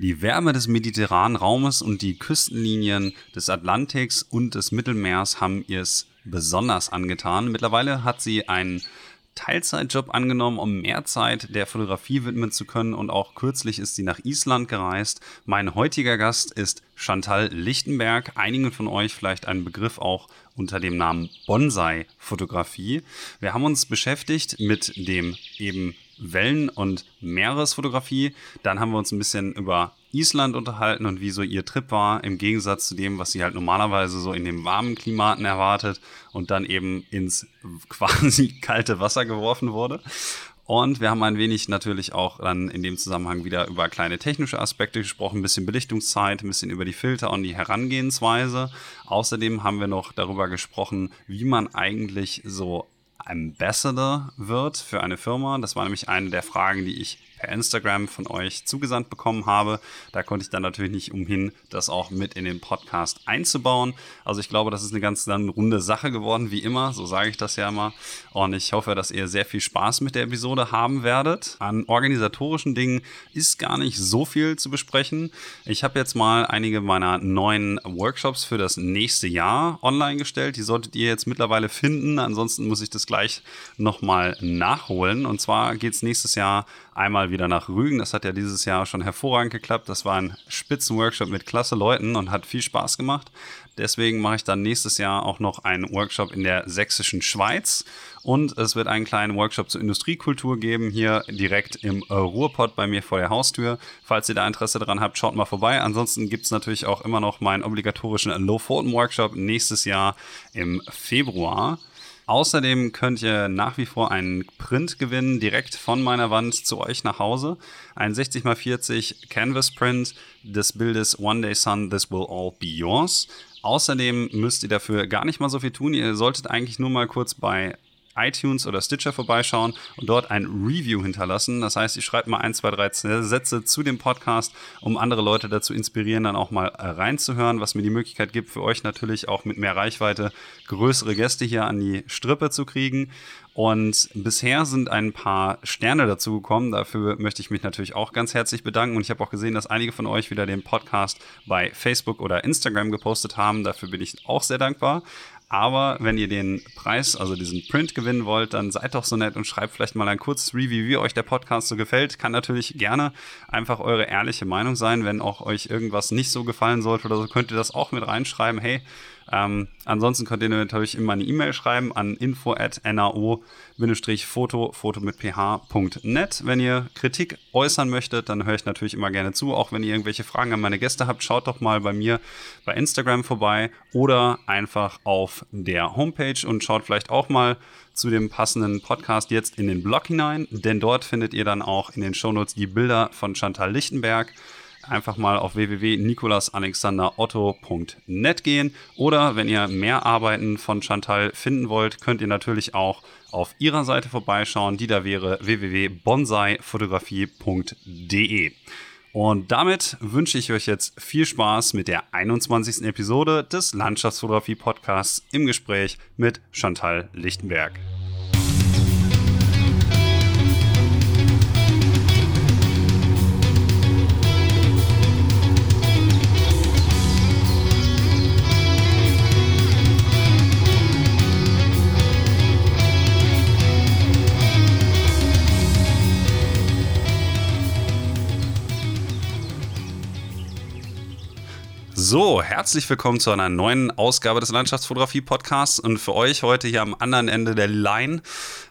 Die Wärme des mediterranen Raumes und die Küstenlinien des Atlantiks und des Mittelmeers haben ihr es besonders angetan. Mittlerweile hat sie einen Teilzeitjob angenommen, um mehr Zeit der Fotografie widmen zu können und auch kürzlich ist sie nach Island gereist. Mein heutiger Gast ist Chantal Lichtenberg. Einigen von euch vielleicht ein Begriff auch unter dem Namen Bonsai-Fotografie. Wir haben uns beschäftigt mit dem eben Wellen- und Meeresfotografie. Dann haben wir uns ein bisschen über Island unterhalten und wie so ihr Trip war, im Gegensatz zu dem, was sie halt normalerweise so in den warmen Klimaten erwartet und dann eben ins quasi kalte Wasser geworfen wurde. Und wir haben ein wenig natürlich auch dann in dem Zusammenhang wieder über kleine technische Aspekte gesprochen, ein bisschen Belichtungszeit, ein bisschen über die Filter und die Herangehensweise. Außerdem haben wir noch darüber gesprochen, wie man eigentlich so Ambassador wird für eine Firma. Das war nämlich eine der Fragen, die ich per Instagram von euch zugesandt bekommen habe. Da konnte ich dann natürlich nicht umhin, das auch mit in den Podcast einzubauen. Also ich glaube, das ist eine ganz dann runde Sache geworden, wie immer. So sage ich das ja immer. Und ich hoffe, dass ihr sehr viel Spaß mit der Episode haben werdet. An organisatorischen Dingen ist gar nicht so viel zu besprechen. Ich habe jetzt mal einige meiner neuen Workshops für das nächste Jahr online gestellt. Die solltet ihr jetzt mittlerweile finden. Ansonsten muss ich das gleich nochmal nachholen. Und zwar geht es nächstes Jahr einmal wieder nach Rügen. Das hat ja dieses Jahr schon hervorragend geklappt. Das war ein Spitzenworkshop mit klasse Leuten und hat viel Spaß gemacht. Deswegen mache ich dann nächstes Jahr auch noch einen Workshop in der sächsischen Schweiz. Und es wird einen kleinen Workshop zur Industriekultur geben, hier direkt im Ruhrpott bei mir vor der Haustür. Falls ihr da Interesse daran habt, schaut mal vorbei. Ansonsten gibt es natürlich auch immer noch meinen obligatorischen Low-Photon-Workshop nächstes Jahr im Februar. Außerdem könnt ihr nach wie vor einen Print gewinnen, direkt von meiner Wand zu euch nach Hause. Ein 60x40 Canvas Print des Bildes One Day Sun, This Will All Be Yours. Außerdem müsst ihr dafür gar nicht mal so viel tun. Ihr solltet eigentlich nur mal kurz bei iTunes oder Stitcher vorbeischauen und dort ein Review hinterlassen. Das heißt, ihr schreibt mal ein, zwei, drei Sätze zu dem Podcast, um andere Leute dazu inspirieren, dann auch mal äh, reinzuhören, was mir die Möglichkeit gibt, für euch natürlich auch mit mehr Reichweite größere Gäste hier an die Strippe zu kriegen. Und bisher sind ein paar Sterne dazu gekommen. Dafür möchte ich mich natürlich auch ganz herzlich bedanken. Und ich habe auch gesehen, dass einige von euch wieder den Podcast bei Facebook oder Instagram gepostet haben. Dafür bin ich auch sehr dankbar. Aber wenn ihr den Preis, also diesen Print gewinnen wollt, dann seid doch so nett und schreibt vielleicht mal ein kurzes Review, wie euch der Podcast so gefällt. Kann natürlich gerne einfach eure ehrliche Meinung sein. Wenn auch euch irgendwas nicht so gefallen sollte oder so, könnt ihr das auch mit reinschreiben. Hey, ähm, ansonsten könnt ihr natürlich immer eine E-Mail schreiben an info@nao-foto, foto mit ph.net. Wenn ihr Kritik äußern möchtet, dann höre ich natürlich immer gerne zu. Auch wenn ihr irgendwelche Fragen an meine Gäste habt, schaut doch mal bei mir bei Instagram vorbei oder einfach auf der Homepage und schaut vielleicht auch mal zu dem passenden Podcast jetzt in den Blog hinein, denn dort findet ihr dann auch in den Shownotes die Bilder von Chantal Lichtenberg einfach mal auf www.nikolasalexanderotto.net gehen. Oder wenn ihr mehr Arbeiten von Chantal finden wollt, könnt ihr natürlich auch auf ihrer Seite vorbeischauen. Die da wäre www.bonsaifotografie.de. Und damit wünsche ich euch jetzt viel Spaß mit der 21. Episode des Landschaftsfotografie Podcasts im Gespräch mit Chantal Lichtenberg. So, herzlich willkommen zu einer neuen Ausgabe des Landschaftsfotografie-Podcasts. Und für euch heute hier am anderen Ende der Line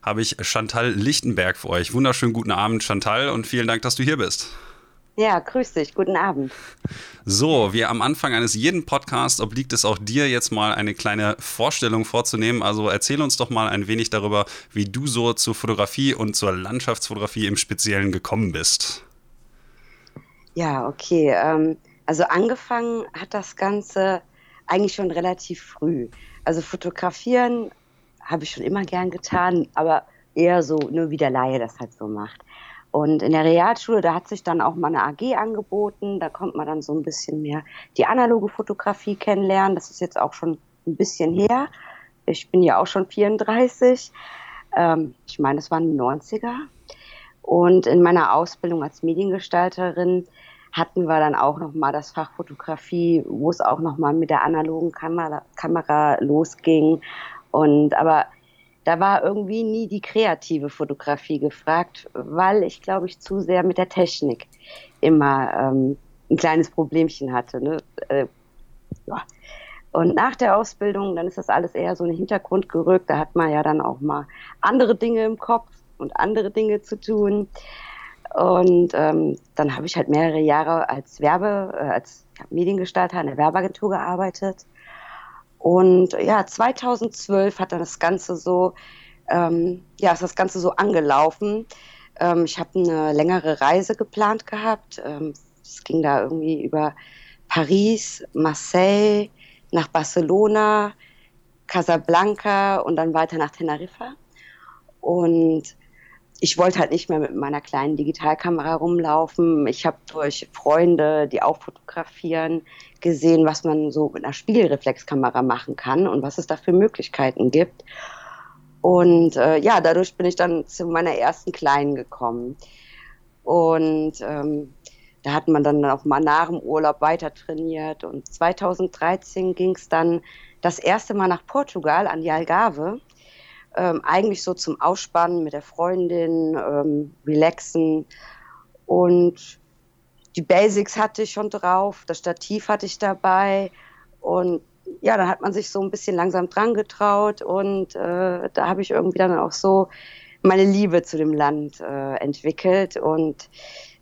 habe ich Chantal Lichtenberg für euch. Wunderschönen guten Abend, Chantal, und vielen Dank, dass du hier bist. Ja, grüß dich, guten Abend. So, wie am Anfang eines jeden Podcasts obliegt es auch dir jetzt mal eine kleine Vorstellung vorzunehmen. Also erzähl uns doch mal ein wenig darüber, wie du so zur Fotografie und zur Landschaftsfotografie im Speziellen gekommen bist. Ja, okay. Ähm, also angefangen hat das Ganze eigentlich schon relativ früh. Also fotografieren habe ich schon immer gern getan, aber eher so nur wie der Laie das halt so macht. Und in der Realschule, da hat sich dann auch mal eine AG angeboten, da kommt man dann so ein bisschen mehr die analoge Fotografie kennenlernen. Das ist jetzt auch schon ein bisschen her. Ich bin ja auch schon 34. Ähm, ich meine, es waren die 90er. Und in meiner Ausbildung als Mediengestalterin hatten wir dann auch noch mal das Fach Fotografie, wo es auch noch mal mit der analogen Kamera, Kamera losging. Und aber da war irgendwie nie die kreative Fotografie gefragt, weil ich glaube ich zu sehr mit der Technik immer ähm, ein kleines Problemchen hatte. Ne? Äh, ja. Und nach der Ausbildung, dann ist das alles eher so in den Hintergrund gerückt. Da hat man ja dann auch mal andere Dinge im Kopf und andere Dinge zu tun. Und ähm, dann habe ich halt mehrere Jahre als Werbe, äh, als Mediengestalter in der Werbeagentur gearbeitet. Und ja, 2012 hat dann das Ganze so, ähm, ja, ist das Ganze so angelaufen. Ähm, ich habe eine längere Reise geplant gehabt. Ähm, es ging da irgendwie über Paris, Marseille, nach Barcelona, Casablanca und dann weiter nach Teneriffa. Und ich wollte halt nicht mehr mit meiner kleinen Digitalkamera rumlaufen. Ich habe durch Freunde, die auch fotografieren, gesehen, was man so mit einer Spiegelreflexkamera machen kann und was es da für Möglichkeiten gibt. Und äh, ja, dadurch bin ich dann zu meiner ersten Kleinen gekommen. Und ähm, da hat man dann auch mal nach dem Urlaub weiter trainiert. Und 2013 ging es dann das erste Mal nach Portugal an die Algarve ähm, eigentlich so zum Ausspannen mit der Freundin, ähm, relaxen. Und die Basics hatte ich schon drauf, das Stativ hatte ich dabei. Und ja, dann hat man sich so ein bisschen langsam dran getraut und äh, da habe ich irgendwie dann auch so meine Liebe zu dem Land äh, entwickelt und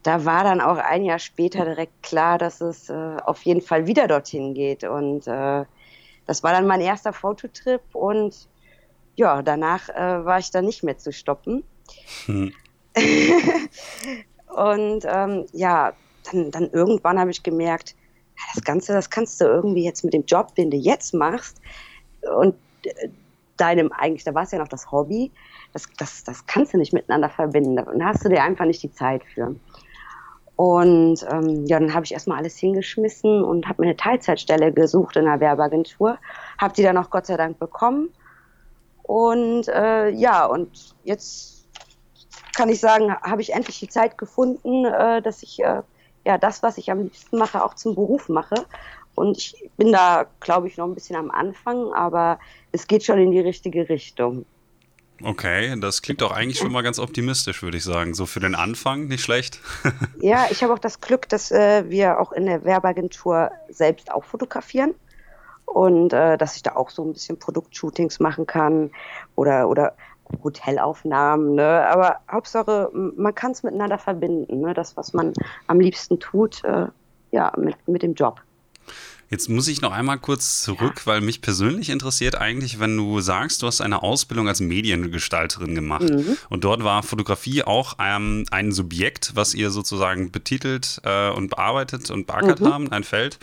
da war dann auch ein Jahr später direkt klar, dass es äh, auf jeden Fall wieder dorthin geht und äh, das war dann mein erster Fototrip und ja, danach äh, war ich dann nicht mehr zu stoppen. Hm. und ähm, ja, dann, dann irgendwann habe ich gemerkt, das Ganze, das kannst du irgendwie jetzt mit dem Job, den du jetzt machst und äh, deinem eigentlich, da war es ja noch das Hobby, das, das, das kannst du nicht miteinander verbinden. Da hast du dir einfach nicht die Zeit für. Und ähm, ja, dann habe ich erstmal alles hingeschmissen und habe mir eine Teilzeitstelle gesucht in einer Werbeagentur. Habe die dann auch Gott sei Dank bekommen und äh, ja, und jetzt kann ich sagen, habe ich endlich die Zeit gefunden, äh, dass ich äh, ja das, was ich am liebsten mache, auch zum Beruf mache. Und ich bin da, glaube ich, noch ein bisschen am Anfang, aber es geht schon in die richtige Richtung. Okay, das klingt doch eigentlich schon mal ganz optimistisch, würde ich sagen. So für den Anfang nicht schlecht. ja, ich habe auch das Glück, dass äh, wir auch in der Werbeagentur selbst auch fotografieren und äh, dass ich da auch so ein bisschen Produktshootings machen kann oder, oder Hotelaufnahmen. Ne? Aber Hauptsache, man kann es miteinander verbinden. Ne? Das, was man am liebsten tut, äh, ja, mit, mit dem Job. Jetzt muss ich noch einmal kurz zurück, weil mich persönlich interessiert eigentlich, wenn du sagst, du hast eine Ausbildung als Mediengestalterin gemacht mhm. und dort war Fotografie auch ähm, ein Subjekt, was ihr sozusagen betitelt äh, und bearbeitet und beackert mhm. haben, ein Feld.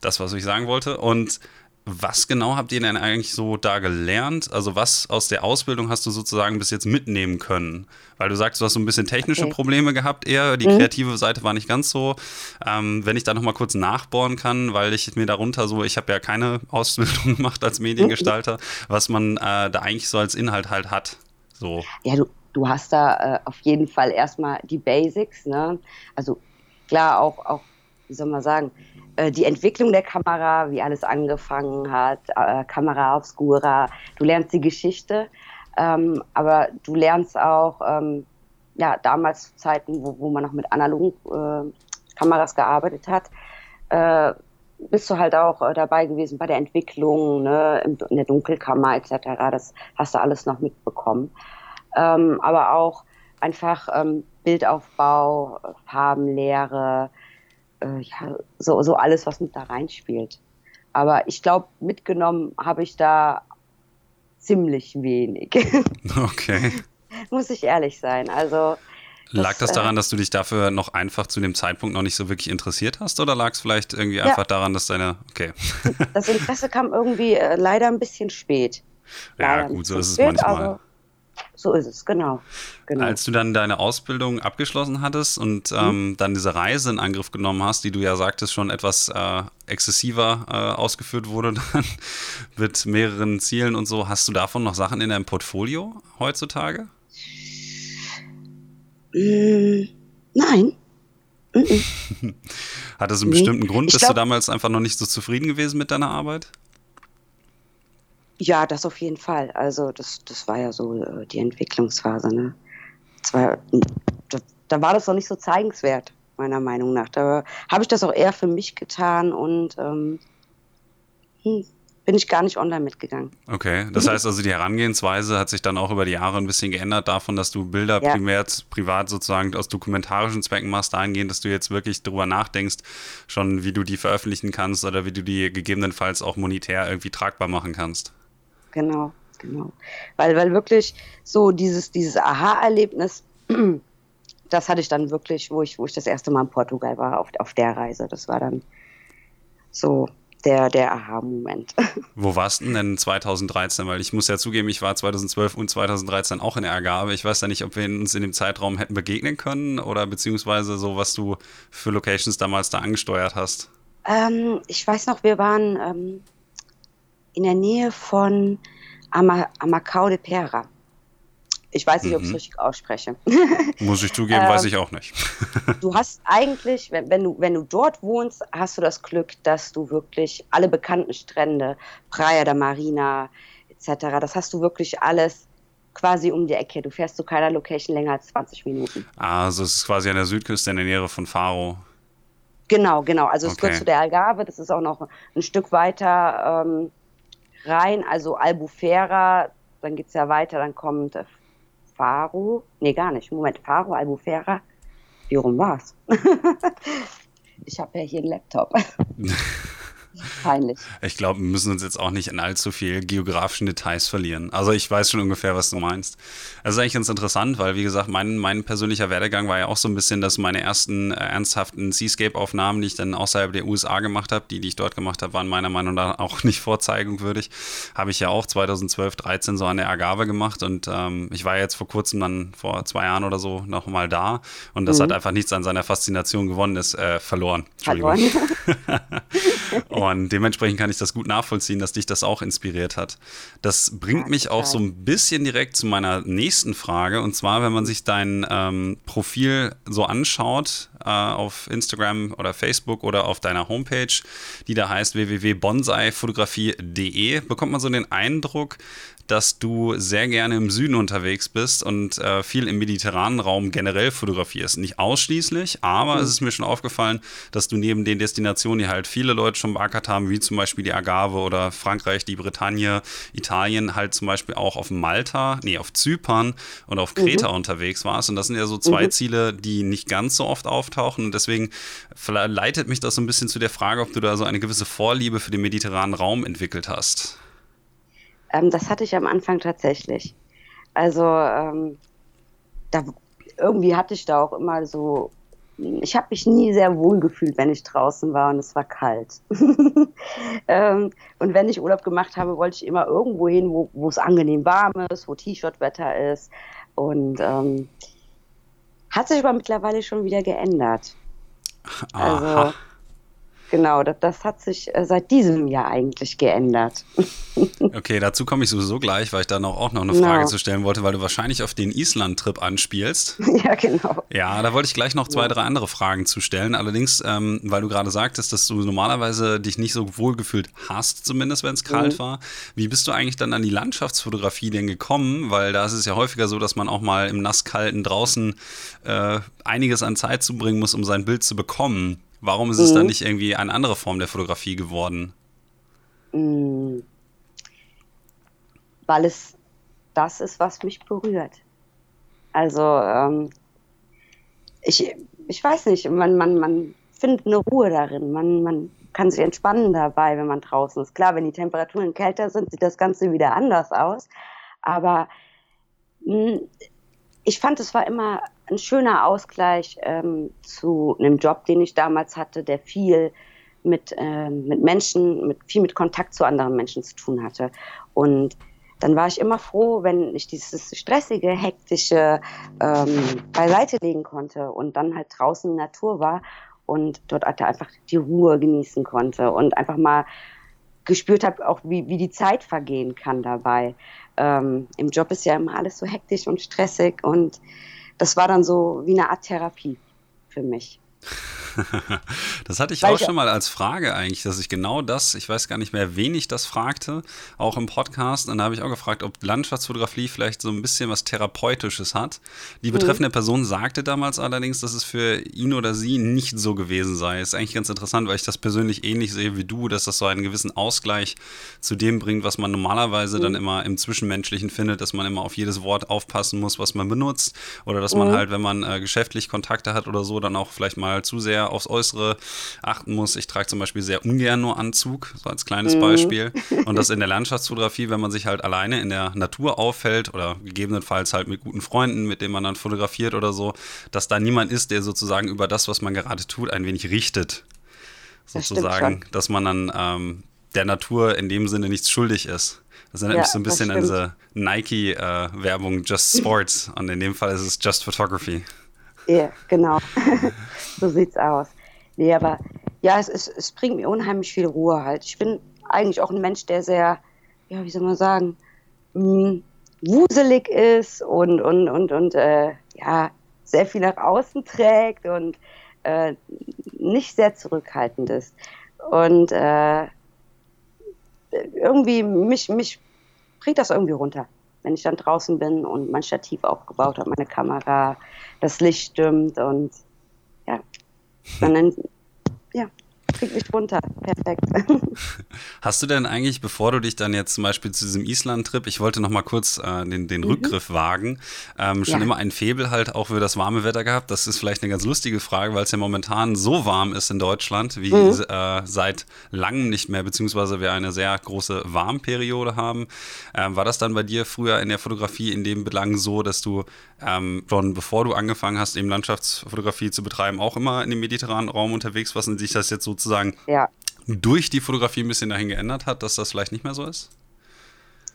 Das, was ich sagen wollte. Und was genau habt ihr denn eigentlich so da gelernt? Also was aus der Ausbildung hast du sozusagen bis jetzt mitnehmen können? Weil du sagst, du hast so ein bisschen technische okay. Probleme gehabt eher, die mhm. kreative Seite war nicht ganz so. Ähm, wenn ich da nochmal kurz nachbohren kann, weil ich mir darunter so, ich habe ja keine Ausbildung gemacht als Mediengestalter, was man äh, da eigentlich so als Inhalt halt hat. So. Ja, du, du hast da äh, auf jeden Fall erstmal die Basics, ne? Also klar, auch, auch, wie soll man sagen, die Entwicklung der Kamera, wie alles angefangen hat, äh, Kamera Obscura, du lernst die Geschichte, ähm, aber du lernst auch, ähm, ja, damals Zeiten, wo, wo man noch mit analogen äh, Kameras gearbeitet hat, äh, bist du halt auch äh, dabei gewesen bei der Entwicklung, ne, in der Dunkelkammer etc. Das hast du alles noch mitbekommen. Ähm, aber auch einfach ähm, Bildaufbau, Farbenlehre, äh, ja, so, so alles, was mit da reinspielt. Aber ich glaube, mitgenommen habe ich da ziemlich wenig. Okay. Muss ich ehrlich sein. Also. Lag das, das daran, äh, dass du dich dafür noch einfach zu dem Zeitpunkt noch nicht so wirklich interessiert hast? Oder lag es vielleicht irgendwie ja. einfach daran, dass deine. Okay. Das Interesse kam irgendwie äh, leider ein bisschen spät. Ja, leider gut, so ist es spät, manchmal. So ist es, genau. genau. Als du dann deine Ausbildung abgeschlossen hattest und ähm, mhm. dann diese Reise in Angriff genommen hast, die du ja sagtest, schon etwas äh, exzessiver äh, ausgeführt wurde, dann mit mehreren Zielen und so, hast du davon noch Sachen in deinem Portfolio heutzutage? Äh, nein. Hat das einen nee. bestimmten Grund? Bist glaub, du damals einfach noch nicht so zufrieden gewesen mit deiner Arbeit? Ja, das auf jeden Fall. Also das, das war ja so äh, die Entwicklungsphase. Ne? War, da, da, war das noch nicht so zeigenswert, meiner Meinung nach. Da habe ich das auch eher für mich getan und ähm, hm, bin ich gar nicht online mitgegangen. Okay, das heißt also, die Herangehensweise hat sich dann auch über die Jahre ein bisschen geändert, davon, dass du Bilder ja. primär privat sozusagen aus dokumentarischen Zwecken machst, dahingehend, dass du jetzt wirklich darüber nachdenkst, schon wie du die veröffentlichen kannst oder wie du die gegebenenfalls auch monetär irgendwie tragbar machen kannst. Genau, genau. Weil, weil wirklich so dieses, dieses Aha-Erlebnis, das hatte ich dann wirklich, wo ich, wo ich das erste Mal in Portugal war, auf, auf der Reise. Das war dann so der, der Aha-Moment. Wo warst du denn 2013? Weil ich muss ja zugeben, ich war 2012 und 2013 auch in der Ergabe. Ich weiß ja nicht, ob wir uns in dem Zeitraum hätten begegnen können oder beziehungsweise so, was du für Locations damals da angesteuert hast. Ähm, ich weiß noch, wir waren ähm, in der Nähe von Ama Amacau de Pera. Ich weiß nicht, mhm. ob ich es richtig ausspreche. Muss ich zugeben, weiß ähm, ich auch nicht. du hast eigentlich, wenn, wenn, du, wenn du dort wohnst, hast du das Glück, dass du wirklich alle bekannten Strände, Praia da Marina etc., das hast du wirklich alles quasi um die Ecke. Du fährst zu keiner Location länger als 20 Minuten. Also es ist quasi an der Südküste in der Nähe von Faro. Genau, genau. Also es okay. gehört zu der Algarve, das ist auch noch ein Stück weiter ähm, rein, also Albufera, dann geht es ja weiter, dann kommt Faro, nee, gar nicht, Moment, Faro, Albufera, wie rum war's? ich habe ja hier einen Laptop. Peinlich. Ich glaube, wir müssen uns jetzt auch nicht in allzu viel geografischen Details verlieren. Also ich weiß schon ungefähr, was du meinst. Das ist eigentlich ganz interessant, weil wie gesagt, mein, mein persönlicher Werdegang war ja auch so ein bisschen, dass meine ersten äh, ernsthaften Seascape-Aufnahmen, die ich dann außerhalb der USA gemacht habe, die, die ich dort gemacht habe, waren meiner Meinung nach auch nicht vorzeigungswürdig. Habe ich ja auch 2012, 13 so an der Agave gemacht und ähm, ich war jetzt vor kurzem dann vor zwei Jahren oder so nochmal da und das mhm. hat einfach nichts an seiner Faszination gewonnen, ist äh, verloren. Entschuldigung. Verloren. Und dementsprechend kann ich das gut nachvollziehen, dass dich das auch inspiriert hat. Das bringt mich auch so ein bisschen direkt zu meiner nächsten Frage. Und zwar, wenn man sich dein ähm, Profil so anschaut äh, auf Instagram oder Facebook oder auf deiner Homepage, die da heißt www.bonsaifotografie.de, bekommt man so den Eindruck, dass du sehr gerne im Süden unterwegs bist und äh, viel im mediterranen Raum generell fotografierst. Nicht ausschließlich, aber mhm. es ist mir schon aufgefallen, dass du neben den Destinationen, die halt viele Leute schon beackert haben, wie zum Beispiel die Agave oder Frankreich, die Bretagne, Italien, halt zum Beispiel auch auf Malta, nee, auf Zypern und auf Kreta mhm. unterwegs warst. Und das sind ja so zwei mhm. Ziele, die nicht ganz so oft auftauchen. Und deswegen leitet mich das so ein bisschen zu der Frage, ob du da so eine gewisse Vorliebe für den mediterranen Raum entwickelt hast. Ähm, das hatte ich am Anfang tatsächlich. Also ähm, da, irgendwie hatte ich da auch immer so, ich habe mich nie sehr wohl gefühlt, wenn ich draußen war und es war kalt. ähm, und wenn ich Urlaub gemacht habe, wollte ich immer irgendwo hin, wo es angenehm warm ist, wo T-Shirt-Wetter ist. Und ähm, hat sich aber mittlerweile schon wieder geändert. Aha. Also Genau, das, das hat sich äh, seit diesem Jahr eigentlich geändert. okay, dazu komme ich sowieso gleich, weil ich da noch, auch noch eine Frage genau. zu stellen wollte, weil du wahrscheinlich auf den Island-Trip anspielst. Ja, genau. Ja, da wollte ich gleich noch zwei, ja. drei andere Fragen zu stellen. Allerdings, ähm, weil du gerade sagtest, dass du normalerweise dich nicht so wohl gefühlt hast, zumindest wenn es kalt mhm. war. Wie bist du eigentlich dann an die Landschaftsfotografie denn gekommen? Weil da ist es ja häufiger so, dass man auch mal im nasskalten draußen äh, einiges an Zeit zubringen muss, um sein Bild zu bekommen. Warum ist es dann mhm. nicht irgendwie eine andere Form der Fotografie geworden? Mhm. Weil es das ist, was mich berührt. Also, ähm, ich, ich weiß nicht, man, man, man findet eine Ruhe darin. Man, man kann sich entspannen dabei, wenn man draußen ist. Klar, wenn die Temperaturen kälter sind, sieht das Ganze wieder anders aus. Aber mh, hm, ich fand, es war immer ein schöner Ausgleich ähm, zu einem Job, den ich damals hatte, der viel mit, äh, mit Menschen, mit, viel mit Kontakt zu anderen Menschen zu tun hatte. Und dann war ich immer froh, wenn ich dieses stressige, hektische ähm, beiseite legen konnte und dann halt draußen in der Natur war und dort einfach die Ruhe genießen konnte und einfach mal gespürt habe, auch wie, wie die Zeit vergehen kann dabei. Ähm, Im Job ist ja immer alles so hektisch und stressig und das war dann so wie eine Art Therapie für mich. das hatte ich Weil auch schon mal als Frage eigentlich, dass ich genau das, ich weiß gar nicht mehr, wen ich das fragte, auch im Podcast. Und da habe ich auch gefragt, ob Landschaftsfotografie vielleicht so ein bisschen was Therapeutisches hat. Die mhm. betreffende mhm. Person sagte damals allerdings, dass es für ihn oder sie nicht so gewesen sei. Ist eigentlich ganz interessant, weil ich das persönlich ähnlich sehe wie du, dass das so einen gewissen Ausgleich zu dem bringt, was man normalerweise mhm. dann immer im Zwischenmenschlichen findet, dass man immer auf jedes Wort aufpassen muss, was man benutzt. Oder dass man mhm. halt, wenn man äh, geschäftlich Kontakte hat oder so, dann auch vielleicht mal zu sehr aufs Äußere achten muss. Ich trage zum Beispiel sehr ungern nur Anzug, so als kleines mhm. Beispiel. Und das in der Landschaftsfotografie, wenn man sich halt alleine in der Natur auffällt oder gegebenenfalls halt mit guten Freunden, mit denen man dann fotografiert oder so, dass da niemand ist, der sozusagen über das, was man gerade tut, ein wenig richtet. Sozusagen, das dass man dann ähm, der Natur in dem Sinne nichts schuldig ist. Das erinnert ja, mich so ein bisschen an diese Nike-Werbung äh, Just Sports und in dem Fall ist es Just Photography. Ja, genau. so sieht's aus. Nee, aber ja, es, es, es bringt mir unheimlich viel Ruhe halt. Ich bin eigentlich auch ein Mensch, der sehr, ja, wie soll man sagen, mh, hm, wuselig ist und, und, und, und äh, ja, sehr viel nach außen trägt und äh, nicht sehr zurückhaltend ist. Und äh, irgendwie, mich, mich bringt das irgendwie runter. Wenn ich dann draußen bin und mein Stativ aufgebaut habe, meine Kamera, das Licht stimmt und ja, dann, ja, krieg mich runter. Perfekt. Hast du denn eigentlich, bevor du dich dann jetzt zum Beispiel zu diesem Island-Trip, ich wollte noch mal kurz äh, den, den mhm. Rückgriff wagen, ähm, schon ja. immer ein Febel halt auch für das warme Wetter gehabt? Das ist vielleicht eine ganz lustige Frage, weil es ja momentan so warm ist in Deutschland wie mhm. äh, seit langem nicht mehr, beziehungsweise wir eine sehr große Warmperiode haben. Ähm, war das dann bei dir früher in der Fotografie in dem Belang so, dass du ähm, schon bevor du angefangen hast, eben Landschaftsfotografie zu betreiben, auch immer in dem mediterranen Raum unterwegs warst und sich das jetzt sozusagen ja. durch die Fotografie ein bisschen dahin geändert hat, dass das vielleicht nicht mehr so ist?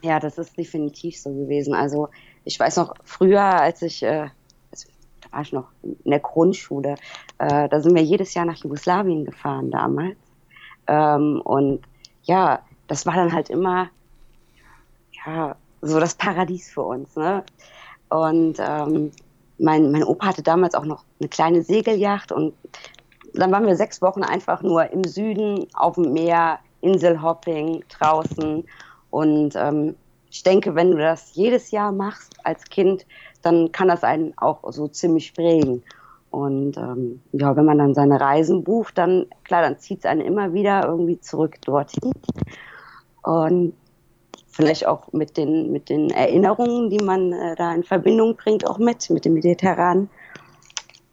Ja, das ist definitiv so gewesen. Also ich weiß noch, früher, als ich, äh, also, da war ich noch in der Grundschule, äh, da sind wir jedes Jahr nach Jugoslawien gefahren damals. Ähm, und ja, das war dann halt immer, ja, so das Paradies für uns. Ne? Und ähm, mein, mein Opa hatte damals auch noch eine kleine Segelyacht und dann waren wir sechs Wochen einfach nur im Süden auf dem Meer, Inselhopping draußen. Und ähm, ich denke, wenn du das jedes Jahr machst als Kind, dann kann das einen auch so ziemlich prägen. Und ähm, ja, wenn man dann seine Reisen bucht, dann klar, dann zieht es einen immer wieder irgendwie zurück dorthin. Und vielleicht auch mit den, mit den Erinnerungen, die man äh, da in Verbindung bringt, auch mit, mit dem Mediterranen.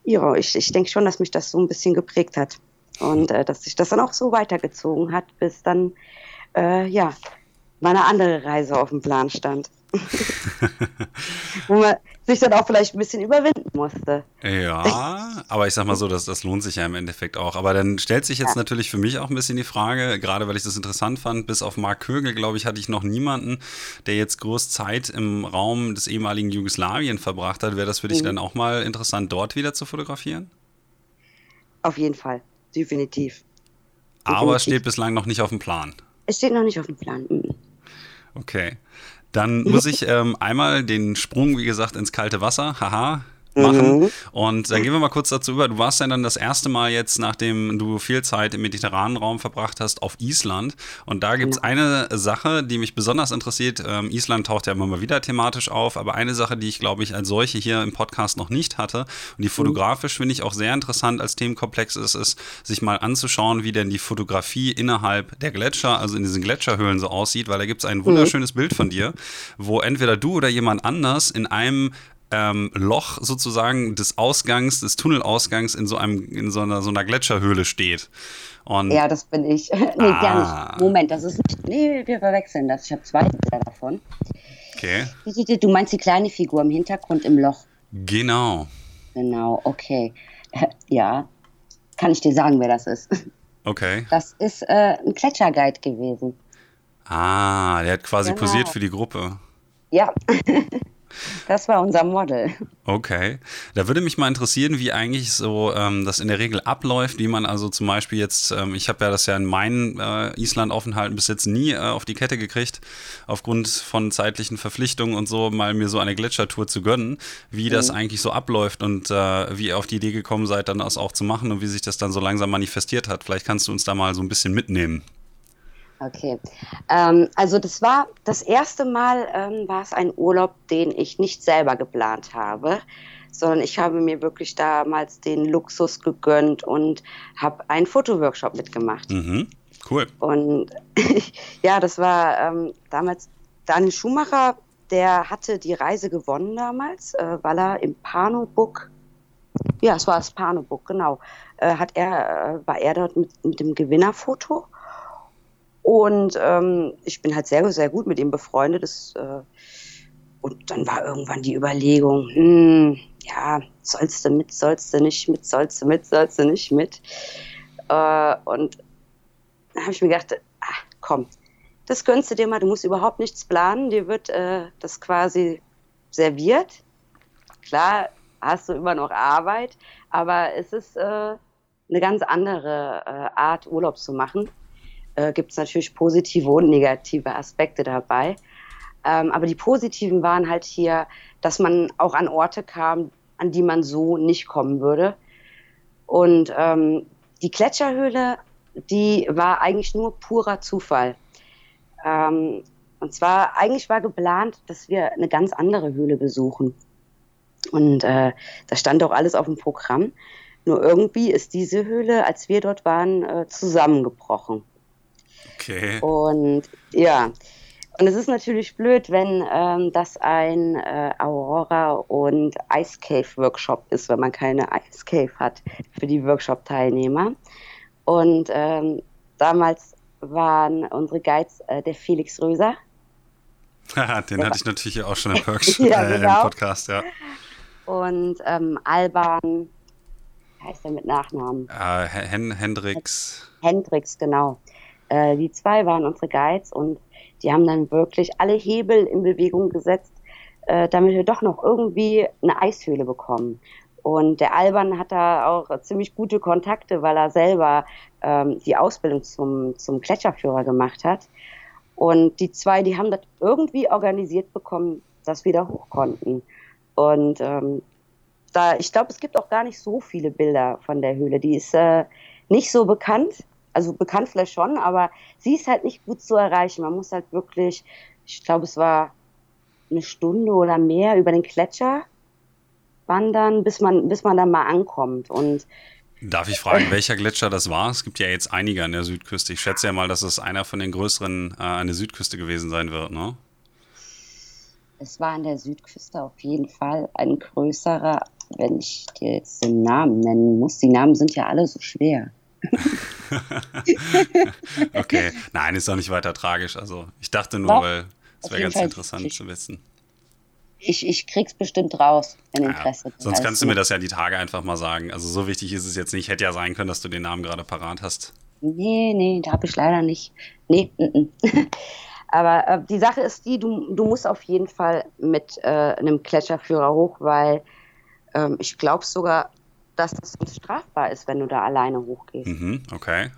Ja, ich, ich denke schon, dass mich das so ein bisschen geprägt hat und äh, dass sich das dann auch so weitergezogen hat, bis dann, äh, ja, meine andere Reise auf dem Plan stand. Wo man sich dann auch vielleicht ein bisschen überwinden musste. Ja, aber ich sag mal so, das, das lohnt sich ja im Endeffekt auch. Aber dann stellt sich jetzt ja. natürlich für mich auch ein bisschen die Frage, gerade weil ich das interessant fand, bis auf Mark Kögel, glaube ich, hatte ich noch niemanden, der jetzt groß Zeit im Raum des ehemaligen Jugoslawien verbracht hat. Wäre das für dich mhm. dann auch mal interessant, dort wieder zu fotografieren? Auf jeden Fall, definitiv. Aber es steht bislang noch nicht auf dem Plan. Es steht noch nicht auf dem Plan. Mhm. Okay. Dann muss ich ähm, einmal den Sprung, wie gesagt, ins kalte Wasser, haha, machen. Mhm. Und dann gehen wir mal kurz dazu über. Du warst ja dann das erste Mal jetzt, nachdem du viel Zeit im mediterranen Raum verbracht hast, auf Island. Und da gibt es eine Sache, die mich besonders interessiert. Ähm, Island taucht ja immer mal wieder thematisch auf, aber eine Sache, die ich, glaube ich, als solche hier im Podcast noch nicht hatte und die mhm. fotografisch finde ich auch sehr interessant als Themenkomplex ist, ist, sich mal anzuschauen, wie denn die Fotografie innerhalb der Gletscher, also in diesen Gletscherhöhlen so aussieht, weil da gibt es ein wunderschönes mhm. Bild von dir, wo entweder du oder jemand anders in einem ähm, Loch sozusagen des Ausgangs, des Tunnelausgangs in so einem, in so einer, so einer Gletscherhöhle steht. Und ja, das bin ich. nee, ah. gar nicht. Moment, das ist nicht. Nee, wir verwechseln das. Ich habe zwei Bilder davon. Okay. Du meinst die kleine Figur im Hintergrund im Loch. Genau. Genau, okay. Ja, kann ich dir sagen, wer das ist. Okay. Das ist äh, ein Gletscherguide gewesen. Ah, der hat quasi genau. posiert für die Gruppe. Ja. Das war unser Model. Okay. Da würde mich mal interessieren, wie eigentlich so ähm, das in der Regel abläuft, wie man also zum Beispiel jetzt, ähm, ich habe ja das ja in meinen äh, Island-Aufenthalten bis jetzt nie äh, auf die Kette gekriegt, aufgrund von zeitlichen Verpflichtungen und so, mal mir so eine Gletschertour zu gönnen, wie mhm. das eigentlich so abläuft und äh, wie ihr auf die Idee gekommen seid, dann das auch zu machen und wie sich das dann so langsam manifestiert hat. Vielleicht kannst du uns da mal so ein bisschen mitnehmen. Okay. Ähm, also das war das erste Mal ähm, war es ein Urlaub, den ich nicht selber geplant habe, sondern ich habe mir wirklich damals den Luxus gegönnt und habe einen Fotoworkshop mitgemacht. Mhm. Cool. Und ja, das war ähm, damals Daniel Schumacher, der hatte die Reise gewonnen damals, äh, weil er im Pano-Book, ja, es war das Pano-Book, genau, äh, hat er, äh, war er dort mit, mit dem Gewinnerfoto. Und ähm, ich bin halt sehr, sehr gut mit ihm befreundet. Das, äh, und dann war irgendwann die Überlegung, hm, ja, sollst du mit, sollst du nicht mit, sollst du mit, sollst du nicht mit. Äh, und dann habe ich mir gedacht, ach, komm, das gönnst du dir mal, du musst überhaupt nichts planen, dir wird äh, das quasi serviert. Klar, hast du immer noch Arbeit, aber es ist äh, eine ganz andere äh, Art, Urlaub zu machen äh, gibt es natürlich positive und negative Aspekte dabei. Ähm, aber die positiven waren halt hier, dass man auch an Orte kam, an die man so nicht kommen würde. Und ähm, die Gletscherhöhle, die war eigentlich nur purer Zufall. Ähm, und zwar, eigentlich war geplant, dass wir eine ganz andere Höhle besuchen. Und äh, das stand auch alles auf dem Programm. Nur irgendwie ist diese Höhle, als wir dort waren, äh, zusammengebrochen. Okay. Und ja, und es ist natürlich blöd, wenn ähm, das ein äh, Aurora und Ice Cave Workshop ist, wenn man keine Ice Cave hat für die Workshop-Teilnehmer. Und ähm, damals waren unsere Guides äh, der Felix Röser. Den hatte ich natürlich auch schon im, Workshop, ja, äh, genau. im Podcast, ja. Und ähm, Alban, heißt er mit Nachnamen? Äh, Hen Hendrix. Hendrix, genau. Äh, die zwei waren unsere Guides und die haben dann wirklich alle Hebel in Bewegung gesetzt, äh, damit wir doch noch irgendwie eine Eishöhle bekommen. Und der Alban hat da auch ziemlich gute Kontakte, weil er selber ähm, die Ausbildung zum, zum Gletscherführer gemacht hat. Und die zwei, die haben das irgendwie organisiert bekommen, dass wir da hoch konnten. Und ähm, da, ich glaube, es gibt auch gar nicht so viele Bilder von der Höhle. Die ist äh, nicht so bekannt also bekannt vielleicht schon, aber sie ist halt nicht gut zu erreichen. Man muss halt wirklich, ich glaube, es war eine Stunde oder mehr über den Gletscher wandern, bis man, bis man dann mal ankommt. Und Darf ich fragen, welcher Gletscher das war? Es gibt ja jetzt einige an der Südküste. Ich schätze ja mal, dass es einer von den größeren äh, an der Südküste gewesen sein wird, ne? Es war an der Südküste auf jeden Fall ein größerer, wenn ich dir jetzt den Namen nennen muss. Die Namen sind ja alle so schwer. okay, nein, ist doch nicht weiter tragisch. Also ich dachte nur, Doch, weil es wäre ganz Fall interessant ich, zu wissen. Ich, ich krieg's bestimmt raus, wenn Interesse ja, Sonst kannst du mir das ja die Tage einfach mal sagen. Also so wichtig ist es jetzt nicht. Hätte ja sein können, dass du den Namen gerade parat hast. Nee, nee, da habe ich leider nicht. Nee, n -n. Aber äh, die Sache ist die, du, du musst auf jeden Fall mit äh, einem Gletscherführer hoch, weil ähm, ich glaube sogar, dass das strafbar ist, wenn du da alleine hochgehst. Mhm, okay.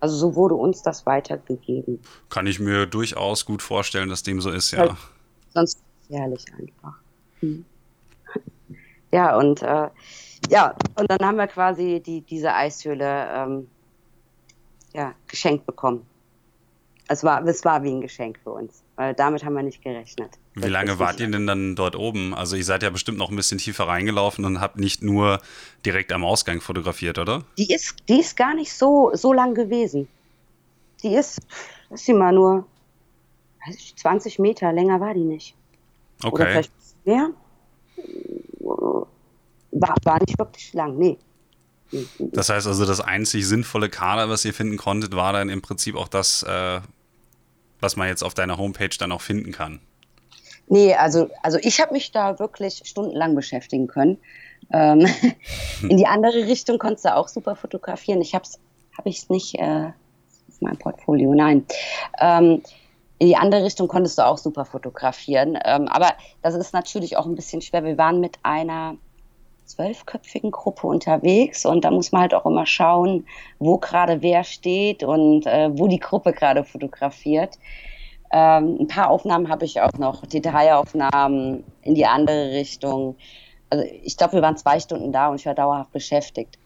Also so wurde uns das weitergegeben. Kann ich mir durchaus gut vorstellen, dass dem so ist, ja. Halt, sonst ist es herrlich einfach. Hm. Ja, und äh, ja, und dann haben wir quasi die, diese Eishöhle ähm, ja, geschenkt bekommen. Es war, es war wie ein Geschenk für uns, weil damit haben wir nicht gerechnet. Wie lange wart ihr denn dann dort oben? Also ihr seid ja bestimmt noch ein bisschen tiefer reingelaufen und habt nicht nur direkt am Ausgang fotografiert, oder? Die ist, die ist gar nicht so, so lang gewesen. Die ist, ist sie mal nur 20 Meter, länger war die nicht. Okay. Oder vielleicht mehr. War, war nicht wirklich lang, nee. Das heißt also, das einzig sinnvolle Kader, was ihr finden konntet, war dann im Prinzip auch das, äh, was man jetzt auf deiner Homepage dann auch finden kann. Nee, also, also ich habe mich da wirklich stundenlang beschäftigen können. Ähm, in die andere Richtung konntest du auch super fotografieren. Ich habe es hab ich's nicht äh, auf meinem Portfolio, nein. Ähm, in die andere Richtung konntest du auch super fotografieren. Ähm, aber das ist natürlich auch ein bisschen schwer. Wir waren mit einer zwölfköpfigen Gruppe unterwegs und da muss man halt auch immer schauen, wo gerade wer steht und äh, wo die Gruppe gerade fotografiert. Ähm, ein paar Aufnahmen habe ich auch noch, Detailaufnahmen in die andere Richtung. Also ich glaube, wir waren zwei Stunden da und ich war dauerhaft beschäftigt.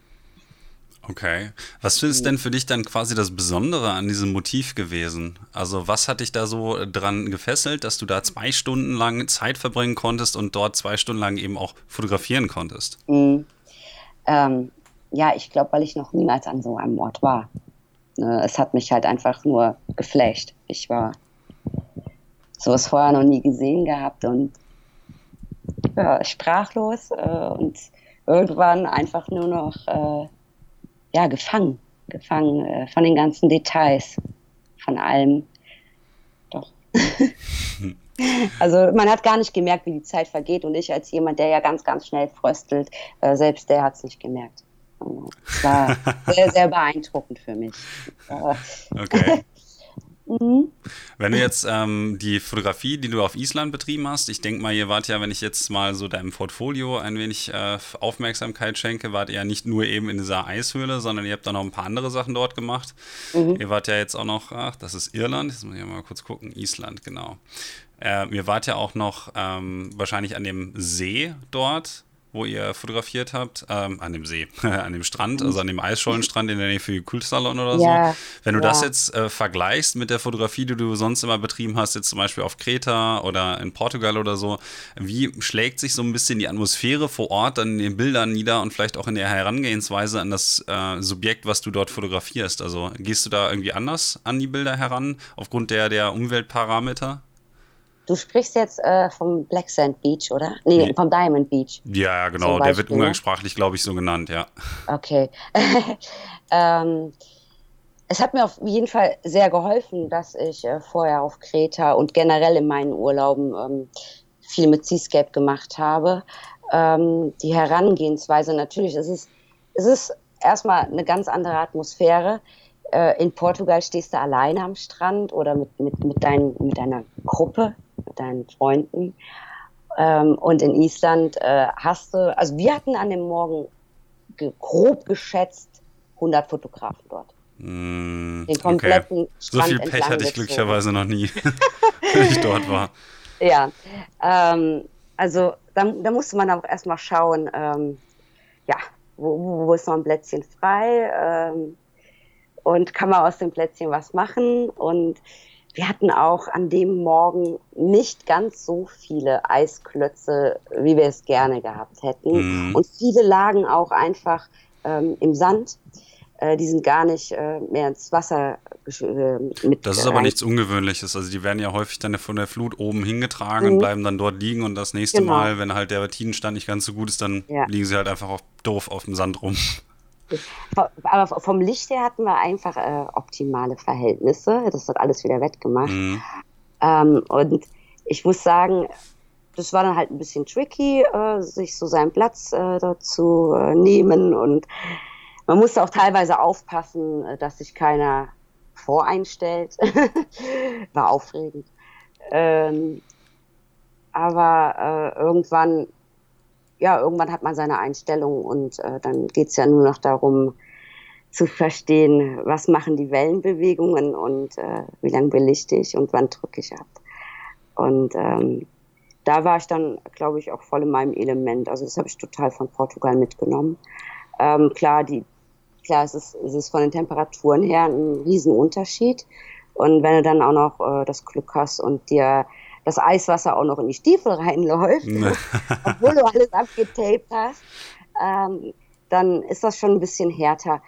Okay. Was ist denn für dich dann quasi das Besondere an diesem Motiv gewesen? Also was hat dich da so dran gefesselt, dass du da zwei Stunden lang Zeit verbringen konntest und dort zwei Stunden lang eben auch fotografieren konntest? Mhm. Ähm, ja, ich glaube, weil ich noch niemals an so einem Ort war. Ne, es hat mich halt einfach nur geflasht. Ich war sowas vorher noch nie gesehen gehabt und ja, sprachlos äh, und irgendwann einfach nur noch äh, ja, gefangen, gefangen äh, von den ganzen Details, von allem. Doch. also man hat gar nicht gemerkt, wie die Zeit vergeht und ich als jemand, der ja ganz, ganz schnell fröstelt, äh, selbst der hat es nicht gemerkt. Es war sehr, sehr beeindruckend für mich. okay. Mhm. Wenn du jetzt ähm, die Fotografie, die du auf Island betrieben hast, ich denke mal, ihr wart ja, wenn ich jetzt mal so deinem Portfolio ein wenig äh, Aufmerksamkeit schenke, wart ihr ja nicht nur eben in dieser Eishöhle, sondern ihr habt da noch ein paar andere Sachen dort gemacht. Mhm. Ihr wart ja jetzt auch noch, ach, das ist Irland, jetzt muss ich mal kurz gucken, Island, genau. Äh, ihr wart ja auch noch ähm, wahrscheinlich an dem See dort wo ihr fotografiert habt, ähm, an dem See, an dem Strand, also an dem Eisschollenstrand in der Nähe für Kultsalon oder ja, so. Wenn du ja. das jetzt äh, vergleichst mit der Fotografie, die du sonst immer betrieben hast, jetzt zum Beispiel auf Kreta oder in Portugal oder so, wie schlägt sich so ein bisschen die Atmosphäre vor Ort dann in den Bildern nieder und vielleicht auch in der Herangehensweise an das äh, Subjekt, was du dort fotografierst? Also gehst du da irgendwie anders an die Bilder heran, aufgrund der, der Umweltparameter? Du sprichst jetzt äh, vom Black Sand Beach, oder? Nee, nee. vom Diamond Beach. Ja, genau. Der wird umgangssprachlich, glaube ich, so genannt, ja. Okay. ähm, es hat mir auf jeden Fall sehr geholfen, dass ich äh, vorher auf Kreta und generell in meinen Urlauben ähm, viel mit Seascape gemacht habe. Ähm, die Herangehensweise natürlich, es ist, es ist erstmal eine ganz andere Atmosphäre. Äh, in Portugal stehst du alleine am Strand oder mit, mit, mit, dein, mit deiner Gruppe mit deinen Freunden. Ähm, und in Island äh, hast du, also wir hatten an dem Morgen ge grob geschätzt 100 Fotografen dort. Mm, Den kompletten okay. So viel Pech hatte ich glücklicherweise noch nie, wenn ich dort war. Ja, ähm, also da, da, musste man auch erstmal schauen, ähm, ja, wo, wo, ist noch ein Plätzchen frei ähm, und kann man aus dem Plätzchen was machen und wir hatten auch an dem Morgen nicht ganz so viele Eisklötze, wie wir es gerne gehabt hätten. Mhm. Und viele lagen auch einfach ähm, im Sand. Äh, die sind gar nicht äh, mehr ins Wasser äh, mit. Das ist aber nichts Ungewöhnliches. Also die werden ja häufig dann von der Flut oben hingetragen mhm. und bleiben dann dort liegen. Und das nächste genau. Mal, wenn halt der Tinenstand nicht ganz so gut ist, dann ja. liegen sie halt einfach auf, doof auf dem Sand rum. Aber vom Licht her hatten wir einfach äh, optimale Verhältnisse. Das hat alles wieder wettgemacht. Mhm. Ähm, und ich muss sagen, das war dann halt ein bisschen tricky, äh, sich so seinen Platz äh, dort zu äh, nehmen. Und man musste auch teilweise aufpassen, äh, dass sich keiner voreinstellt. war aufregend. Ähm, aber äh, irgendwann ja, irgendwann hat man seine Einstellung und äh, dann geht's ja nur noch darum zu verstehen, was machen die Wellenbewegungen und äh, wie lange belichte ich und wann drücke ich ab. Und ähm, da war ich dann, glaube ich, auch voll in meinem Element. Also das habe ich total von Portugal mitgenommen. Ähm, klar, die, klar, es ist, es ist von den Temperaturen her ein Riesenunterschied. Und wenn du dann auch noch äh, das Glück hast und dir das Eiswasser auch noch in die Stiefel reinläuft, obwohl du alles abgetaped hast, ähm, dann ist das schon ein bisschen härter.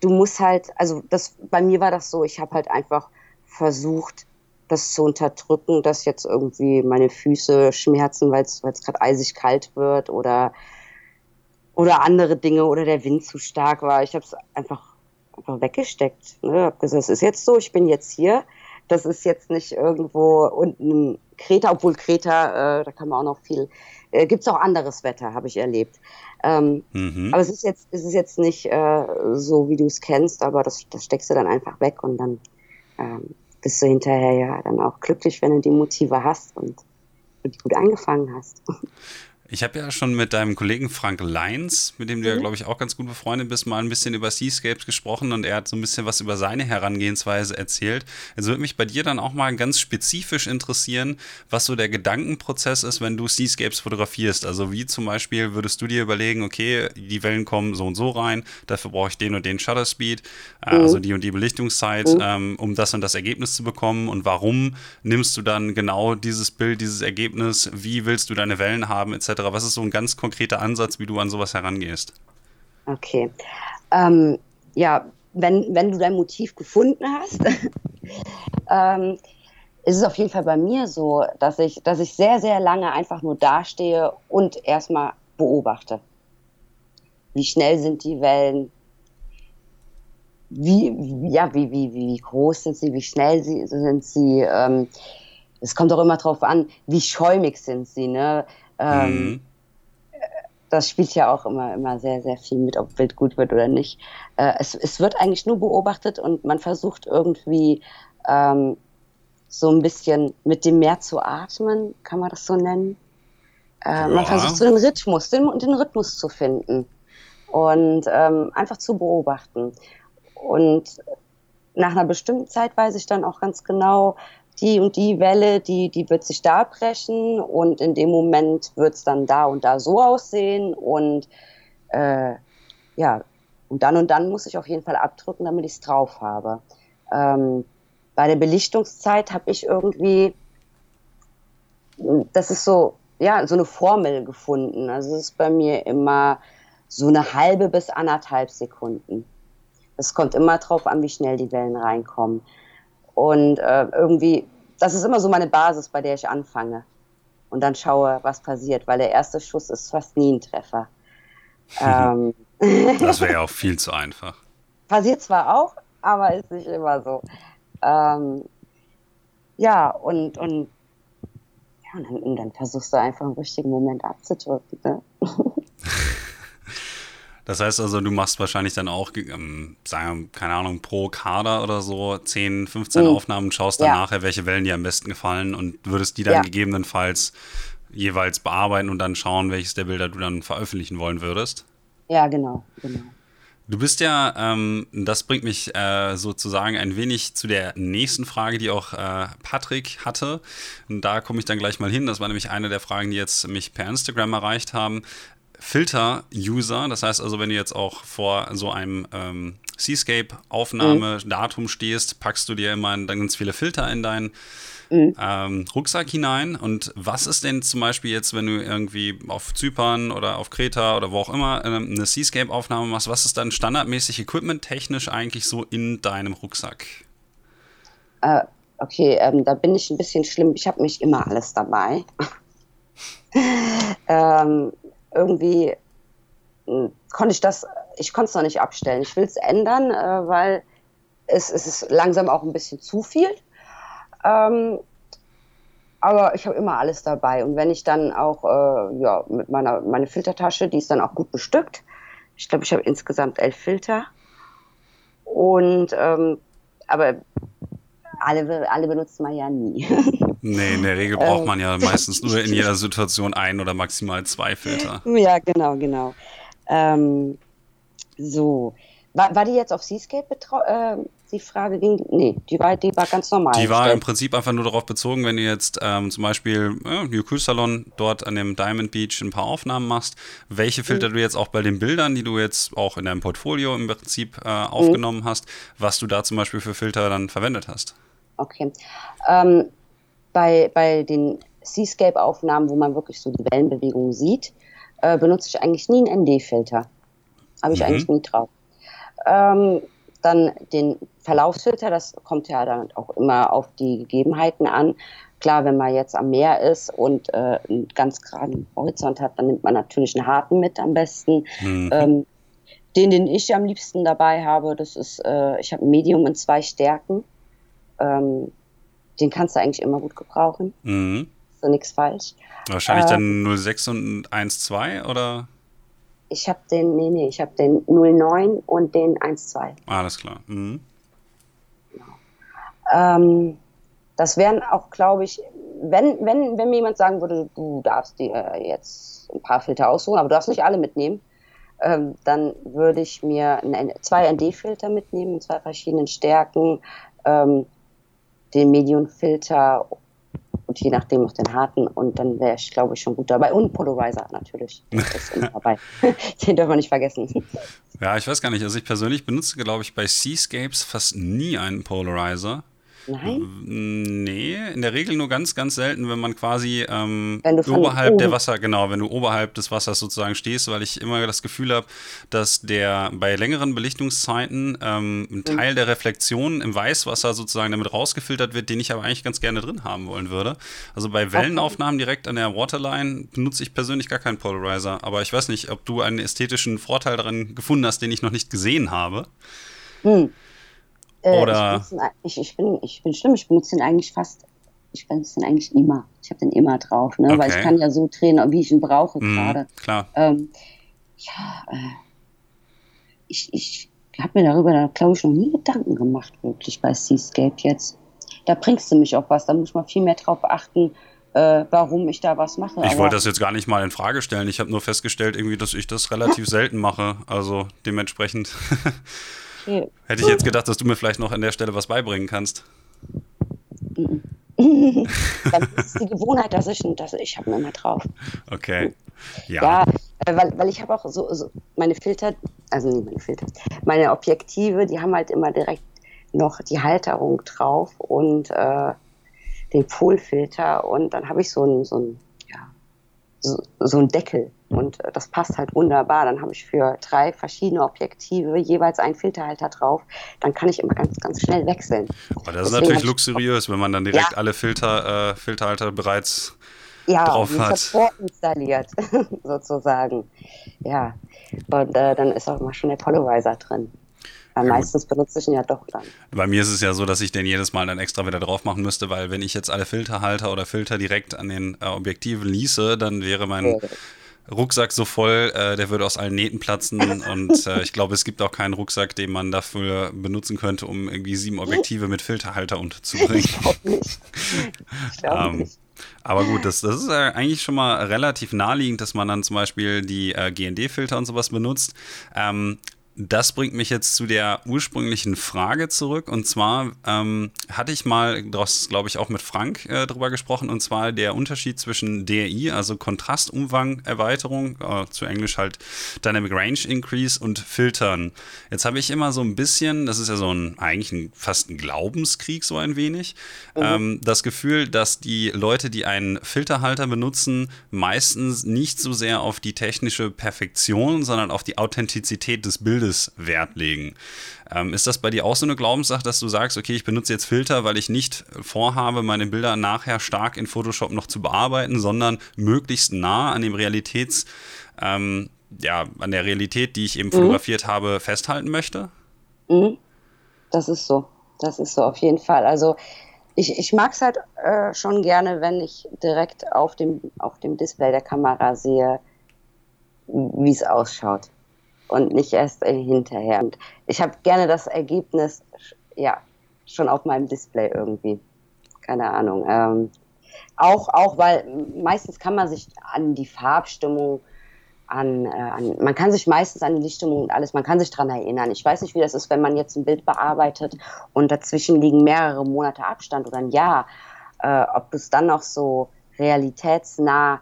Du musst halt, also das, bei mir war das so, ich habe halt einfach versucht, das zu unterdrücken, dass jetzt irgendwie meine Füße schmerzen, weil es gerade eisig kalt wird oder oder andere Dinge oder der Wind zu stark war. Ich habe es einfach, einfach weggesteckt. Ne? Hab gesagt, es ist jetzt so, ich bin jetzt hier das ist jetzt nicht irgendwo unten Kreta, obwohl Kreta, äh, da kann man auch noch viel, äh, gibt es auch anderes Wetter, habe ich erlebt. Ähm, mhm. Aber es ist jetzt, es ist jetzt nicht äh, so, wie du es kennst, aber das, das steckst du dann einfach weg und dann ähm, bist du hinterher ja dann auch glücklich, wenn du die Motive hast und die gut angefangen hast. Ich habe ja schon mit deinem Kollegen Frank Leins, mit dem du ja, mhm. glaube ich, auch ganz gut befreundet bist, mal ein bisschen über Seascapes gesprochen und er hat so ein bisschen was über seine Herangehensweise erzählt. Es würde mich bei dir dann auch mal ganz spezifisch interessieren, was so der Gedankenprozess ist, wenn du Seascapes fotografierst. Also wie zum Beispiel würdest du dir überlegen, okay, die Wellen kommen so und so rein, dafür brauche ich den und den Shutter Speed, äh, mhm. also die und die Belichtungszeit, mhm. ähm, um das und das Ergebnis zu bekommen und warum nimmst du dann genau dieses Bild, dieses Ergebnis, wie willst du deine Wellen haben, etc. Was ist so ein ganz konkreter Ansatz, wie du an sowas herangehst? Okay. Ähm, ja, wenn, wenn du dein Motiv gefunden hast, ähm, ist es auf jeden Fall bei mir so, dass ich, dass ich sehr, sehr lange einfach nur dastehe und erstmal beobachte. Wie schnell sind die Wellen? Wie, ja, wie, wie, wie groß sind sie? Wie schnell sind sie? Ähm, es kommt auch immer darauf an, wie schäumig sind sie. Ne? Ähm, mhm. Das spielt ja auch immer, immer sehr, sehr viel mit, ob Bild gut wird oder nicht. Äh, es, es wird eigentlich nur beobachtet und man versucht irgendwie ähm, so ein bisschen mit dem Meer zu atmen, kann man das so nennen. Äh, ja. Man versucht so den Rhythmus, den, den Rhythmus zu finden und ähm, einfach zu beobachten. Und nach einer bestimmten Zeit weiß ich dann auch ganz genau, die und die Welle, die, die wird sich da brechen und in dem Moment wird es dann da und da so aussehen und äh, ja, und dann und dann muss ich auf jeden Fall abdrücken, damit ich es drauf habe. Ähm, bei der Belichtungszeit habe ich irgendwie, das ist so, ja, so eine Formel gefunden. Also es ist bei mir immer so eine halbe bis anderthalb Sekunden. Es kommt immer drauf an, wie schnell die Wellen reinkommen. Und äh, irgendwie, das ist immer so meine Basis, bei der ich anfange. Und dann schaue, was passiert, weil der erste Schuss ist fast nie ein Treffer. ähm. Das wäre ja auch viel zu einfach. Passiert zwar auch, aber ist nicht immer so. Ähm, ja, und, und, ja, und dann, und dann versuchst du einfach im richtigen Moment abzudrücken. Ne? Das heißt also, du machst wahrscheinlich dann auch, ähm, sagen wir, keine Ahnung, pro Kader oder so 10, 15 mhm. Aufnahmen, schaust dann ja. nachher, welche Wellen dir am besten gefallen und würdest die dann ja. gegebenenfalls jeweils bearbeiten und dann schauen, welches der Bilder du dann veröffentlichen wollen würdest. Ja, genau, genau. Du bist ja, ähm, das bringt mich äh, sozusagen ein wenig zu der nächsten Frage, die auch äh, Patrick hatte. Und da komme ich dann gleich mal hin. Das war nämlich eine der Fragen, die jetzt mich per Instagram erreicht haben. Filter-User. Das heißt also, wenn du jetzt auch vor so einem ähm, Seascape-Aufnahmedatum mhm. stehst, packst du dir immer dann ganz viele Filter in deinen mhm. ähm, Rucksack hinein. Und was ist denn zum Beispiel jetzt, wenn du irgendwie auf Zypern oder auf Kreta oder wo auch immer ähm, eine Seascape-Aufnahme machst, was ist dann standardmäßig equipment-technisch eigentlich so in deinem Rucksack? Äh, okay, ähm, da bin ich ein bisschen schlimm. Ich habe nicht immer alles dabei. ähm, irgendwie hm, konnte ich das, ich konnte es noch nicht abstellen. Ich will es ändern, äh, weil es, es ist langsam auch ein bisschen zu viel. Ähm, aber ich habe immer alles dabei. Und wenn ich dann auch, äh, ja, mit meiner meine Filtertasche, die ist dann auch gut bestückt. Ich glaube, ich habe insgesamt elf Filter. Und ähm, aber alle, alle benutzt man ja nie. Nee, in der Regel braucht man ja meistens nur in jeder Situation ein oder maximal zwei Filter. Ja, genau, genau. Ähm, so. War, war die jetzt auf Seascape äh, die Frage ging? Nee, die war, die war ganz normal. Die war im Prinzip einfach nur darauf bezogen, wenn du jetzt ähm, zum Beispiel äh, New Cruise Salon dort an dem Diamond Beach ein paar Aufnahmen machst, welche Filter mhm. du jetzt auch bei den Bildern, die du jetzt auch in deinem Portfolio im Prinzip äh, aufgenommen mhm. hast, was du da zum Beispiel für Filter dann verwendet hast. Okay. Ähm, bei, bei den Seascape-Aufnahmen, wo man wirklich so die Wellenbewegung sieht, äh, benutze ich eigentlich nie einen ND-Filter. Habe ich mhm. eigentlich nie drauf. Ähm, dann den Verlaufsfilter, das kommt ja dann auch immer auf die Gegebenheiten an. Klar, wenn man jetzt am Meer ist und äh, einen ganz geraden Horizont hat, dann nimmt man natürlich einen harten mit am besten. Mhm. Ähm, den, den ich am liebsten dabei habe, das ist, äh, ich habe ein Medium in zwei Stärken. Ähm, den kannst du eigentlich immer gut gebrauchen. Mhm. Ist so nichts falsch. Wahrscheinlich äh, dann 06 und 1.2 oder? Ich habe den, nee, nee, ich habe den 09 und den 1.2. Alles klar. Mhm. Genau. Ähm, das wären auch, glaube ich, wenn, wenn, wenn mir jemand sagen würde, du darfst dir jetzt ein paar Filter aussuchen, aber du darfst nicht alle mitnehmen, ähm, dann würde ich mir ein, zwei ND-Filter mitnehmen in zwei verschiedenen Stärken, ähm, den Medium-Filter und je nachdem noch den harten und dann wäre ich, glaube ich, schon gut dabei. Und Polarizer natürlich, den dürfen wir nicht vergessen. Ja, ich weiß gar nicht. Also ich persönlich benutze, glaube ich, bei Seascapes fast nie einen Polarizer. Nein? Nee, in der Regel nur ganz, ganz selten, wenn man quasi ähm, oberhalb oben. der Wasser, genau, wenn du oberhalb des Wassers sozusagen stehst, weil ich immer das Gefühl habe, dass der bei längeren Belichtungszeiten ähm, ein mhm. Teil mhm. der Reflexion im Weißwasser sozusagen damit rausgefiltert wird, den ich aber eigentlich ganz gerne drin haben wollen würde. Also bei Wellenaufnahmen direkt an der Waterline benutze ich persönlich gar keinen Polarizer, aber ich weiß nicht, ob du einen ästhetischen Vorteil darin gefunden hast, den ich noch nicht gesehen habe. Hm. Äh, Oder ich, ich, bin, ich bin schlimm, ich benutze den eigentlich fast, ich benutze den eigentlich immer. Ich habe den immer drauf, ne? Okay. weil ich kann ja so drehen, wie ich ihn brauche mm, gerade. Klar. Ähm, ja, äh, ich, ich habe mir darüber, glaube ich, noch nie Gedanken gemacht, wirklich bei Seascape jetzt. Da bringst du mich auf was, da muss man viel mehr drauf achten, äh, warum ich da was mache. Ich wollte das jetzt gar nicht mal in Frage stellen. Ich habe nur festgestellt, irgendwie, dass ich das relativ selten mache. Also dementsprechend. Okay. Hätte ich jetzt gedacht, dass du mir vielleicht noch an der Stelle was beibringen kannst. Dann ist die Gewohnheit, dass ich, dass ich habe immer drauf. Okay. Ja, ja äh, weil, weil ich habe auch so, so, meine Filter, also nicht meine Filter, meine Objektive, die haben halt immer direkt noch die Halterung drauf und äh, den Polfilter und dann habe ich so ein, so ein, ja, so, so ein Deckel und äh, das passt halt wunderbar. Dann habe ich für drei verschiedene Objektive jeweils einen Filterhalter drauf. Dann kann ich immer ganz, ganz schnell wechseln. Aber das ist natürlich luxuriös, wenn man dann direkt ja. alle Filter, äh, Filterhalter bereits ja, drauf hat. vorinstalliert, sozusagen. Ja, und äh, dann ist auch immer schon der Polarizer drin. Weil ja, meistens benutze ich ihn ja doch dann. Bei mir ist es ja so, dass ich den jedes Mal dann extra wieder drauf machen müsste, weil wenn ich jetzt alle Filterhalter oder Filter direkt an den äh, Objektiven ließe, dann wäre mein okay. Rucksack so voll, äh, der würde aus allen Nähten platzen. Und äh, ich glaube, es gibt auch keinen Rucksack, den man dafür benutzen könnte, um irgendwie sieben Objektive mit Filterhalter unterzubringen. Ich glaube nicht. Ich glaub ähm, nicht. Aber gut, das, das ist äh, eigentlich schon mal relativ naheliegend, dass man dann zum Beispiel die äh, GND-Filter und sowas benutzt. Ähm, das bringt mich jetzt zu der ursprünglichen Frage zurück. Und zwar ähm, hatte ich mal, das glaube ich auch mit Frank äh, drüber gesprochen, und zwar der Unterschied zwischen DRI, also Kontrastumfang-Erweiterung, äh, zu Englisch halt Dynamic Range Increase und Filtern. Jetzt habe ich immer so ein bisschen, das ist ja so ein, eigentlich ein, fast ein Glaubenskrieg, so ein wenig, mhm. ähm, das Gefühl, dass die Leute, die einen Filterhalter benutzen, meistens nicht so sehr auf die technische Perfektion, sondern auf die Authentizität des Bildes Bildes Wert legen. Ähm, ist das bei dir auch so eine Glaubenssache, dass du sagst, okay, ich benutze jetzt Filter, weil ich nicht vorhabe, meine Bilder nachher stark in Photoshop noch zu bearbeiten, sondern möglichst nah an dem Realitäts, ähm, ja, an der Realität, die ich eben mhm. fotografiert habe, festhalten möchte? Mhm. Das ist so. Das ist so auf jeden Fall. Also ich, ich mag es halt äh, schon gerne, wenn ich direkt auf dem, auf dem Display der Kamera sehe, wie es ausschaut und nicht erst äh, hinterher. Und ich habe gerne das Ergebnis, ja, schon auf meinem Display irgendwie. Keine Ahnung. Ähm, auch, auch, weil meistens kann man sich an die Farbstimmung, an, äh, an, man kann sich meistens an die Lichtstimmung und alles, man kann sich dran erinnern. Ich weiß nicht, wie das ist, wenn man jetzt ein Bild bearbeitet und dazwischen liegen mehrere Monate Abstand oder ein Jahr, äh, ob du es dann noch so realitätsnah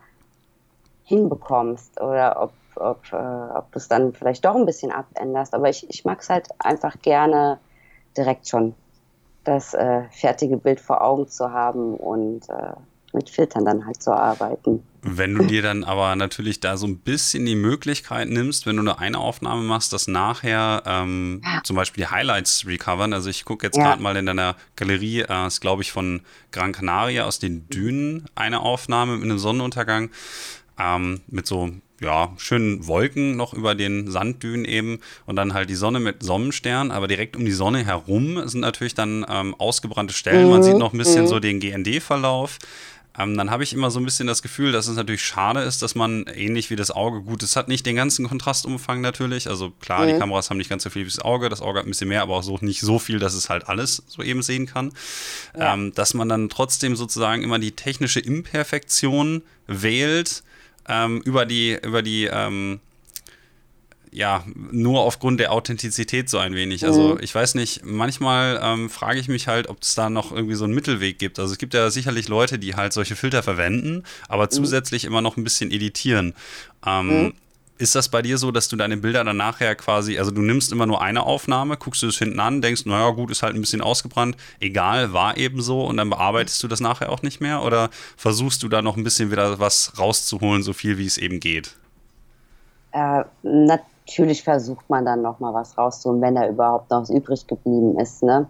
hinbekommst oder ob ob, äh, ob du es dann vielleicht doch ein bisschen abänderst. Aber ich, ich mag es halt einfach gerne direkt schon das äh, fertige Bild vor Augen zu haben und äh, mit Filtern dann halt zu arbeiten. Wenn du dir dann aber natürlich da so ein bisschen die Möglichkeit nimmst, wenn du nur eine Aufnahme machst, dass nachher ähm, ja. zum Beispiel die Highlights recovern. Also ich gucke jetzt ja. gerade mal in deiner Galerie, äh, ist glaube ich von Gran Canaria aus den Dünen eine Aufnahme mit einem Sonnenuntergang ähm, mit so ja, schönen Wolken noch über den Sanddünen eben und dann halt die Sonne mit Sonnenstern, aber direkt um die Sonne herum sind natürlich dann ähm, ausgebrannte Stellen. Mhm. Man sieht noch ein bisschen mhm. so den GND-Verlauf. ähm, dann habe ich immer so ein bisschen das Gefühl, dass es natürlich schade ist, dass man ähnlich wie das Auge, gut, es hat nicht den ganzen Kontrastumfang natürlich. Also klar, mhm. die Kameras haben nicht ganz so viel wie das Auge, das Auge hat ein bisschen mehr, aber auch so nicht so viel, dass es halt alles so eben sehen kann. Ja. Ähm, dass man dann trotzdem sozusagen immer die technische Imperfektion wählt ähm, über die, über die ähm, ja, nur aufgrund der Authentizität so ein wenig. Also mhm. ich weiß nicht, manchmal ähm, frage ich mich halt, ob es da noch irgendwie so einen Mittelweg gibt. Also es gibt ja sicherlich Leute, die halt solche Filter verwenden, aber mhm. zusätzlich immer noch ein bisschen editieren. Ähm, mhm. Ist das bei dir so, dass du deine Bilder dann nachher quasi, also du nimmst immer nur eine Aufnahme, guckst du es hinten an, denkst, naja, gut, ist halt ein bisschen ausgebrannt, egal, war eben so und dann bearbeitest du das nachher auch nicht mehr oder versuchst du da noch ein bisschen wieder was rauszuholen, so viel wie es eben geht? Äh, natürlich versucht man dann noch mal was rauszuholen, wenn da überhaupt noch was übrig geblieben ist. Ne?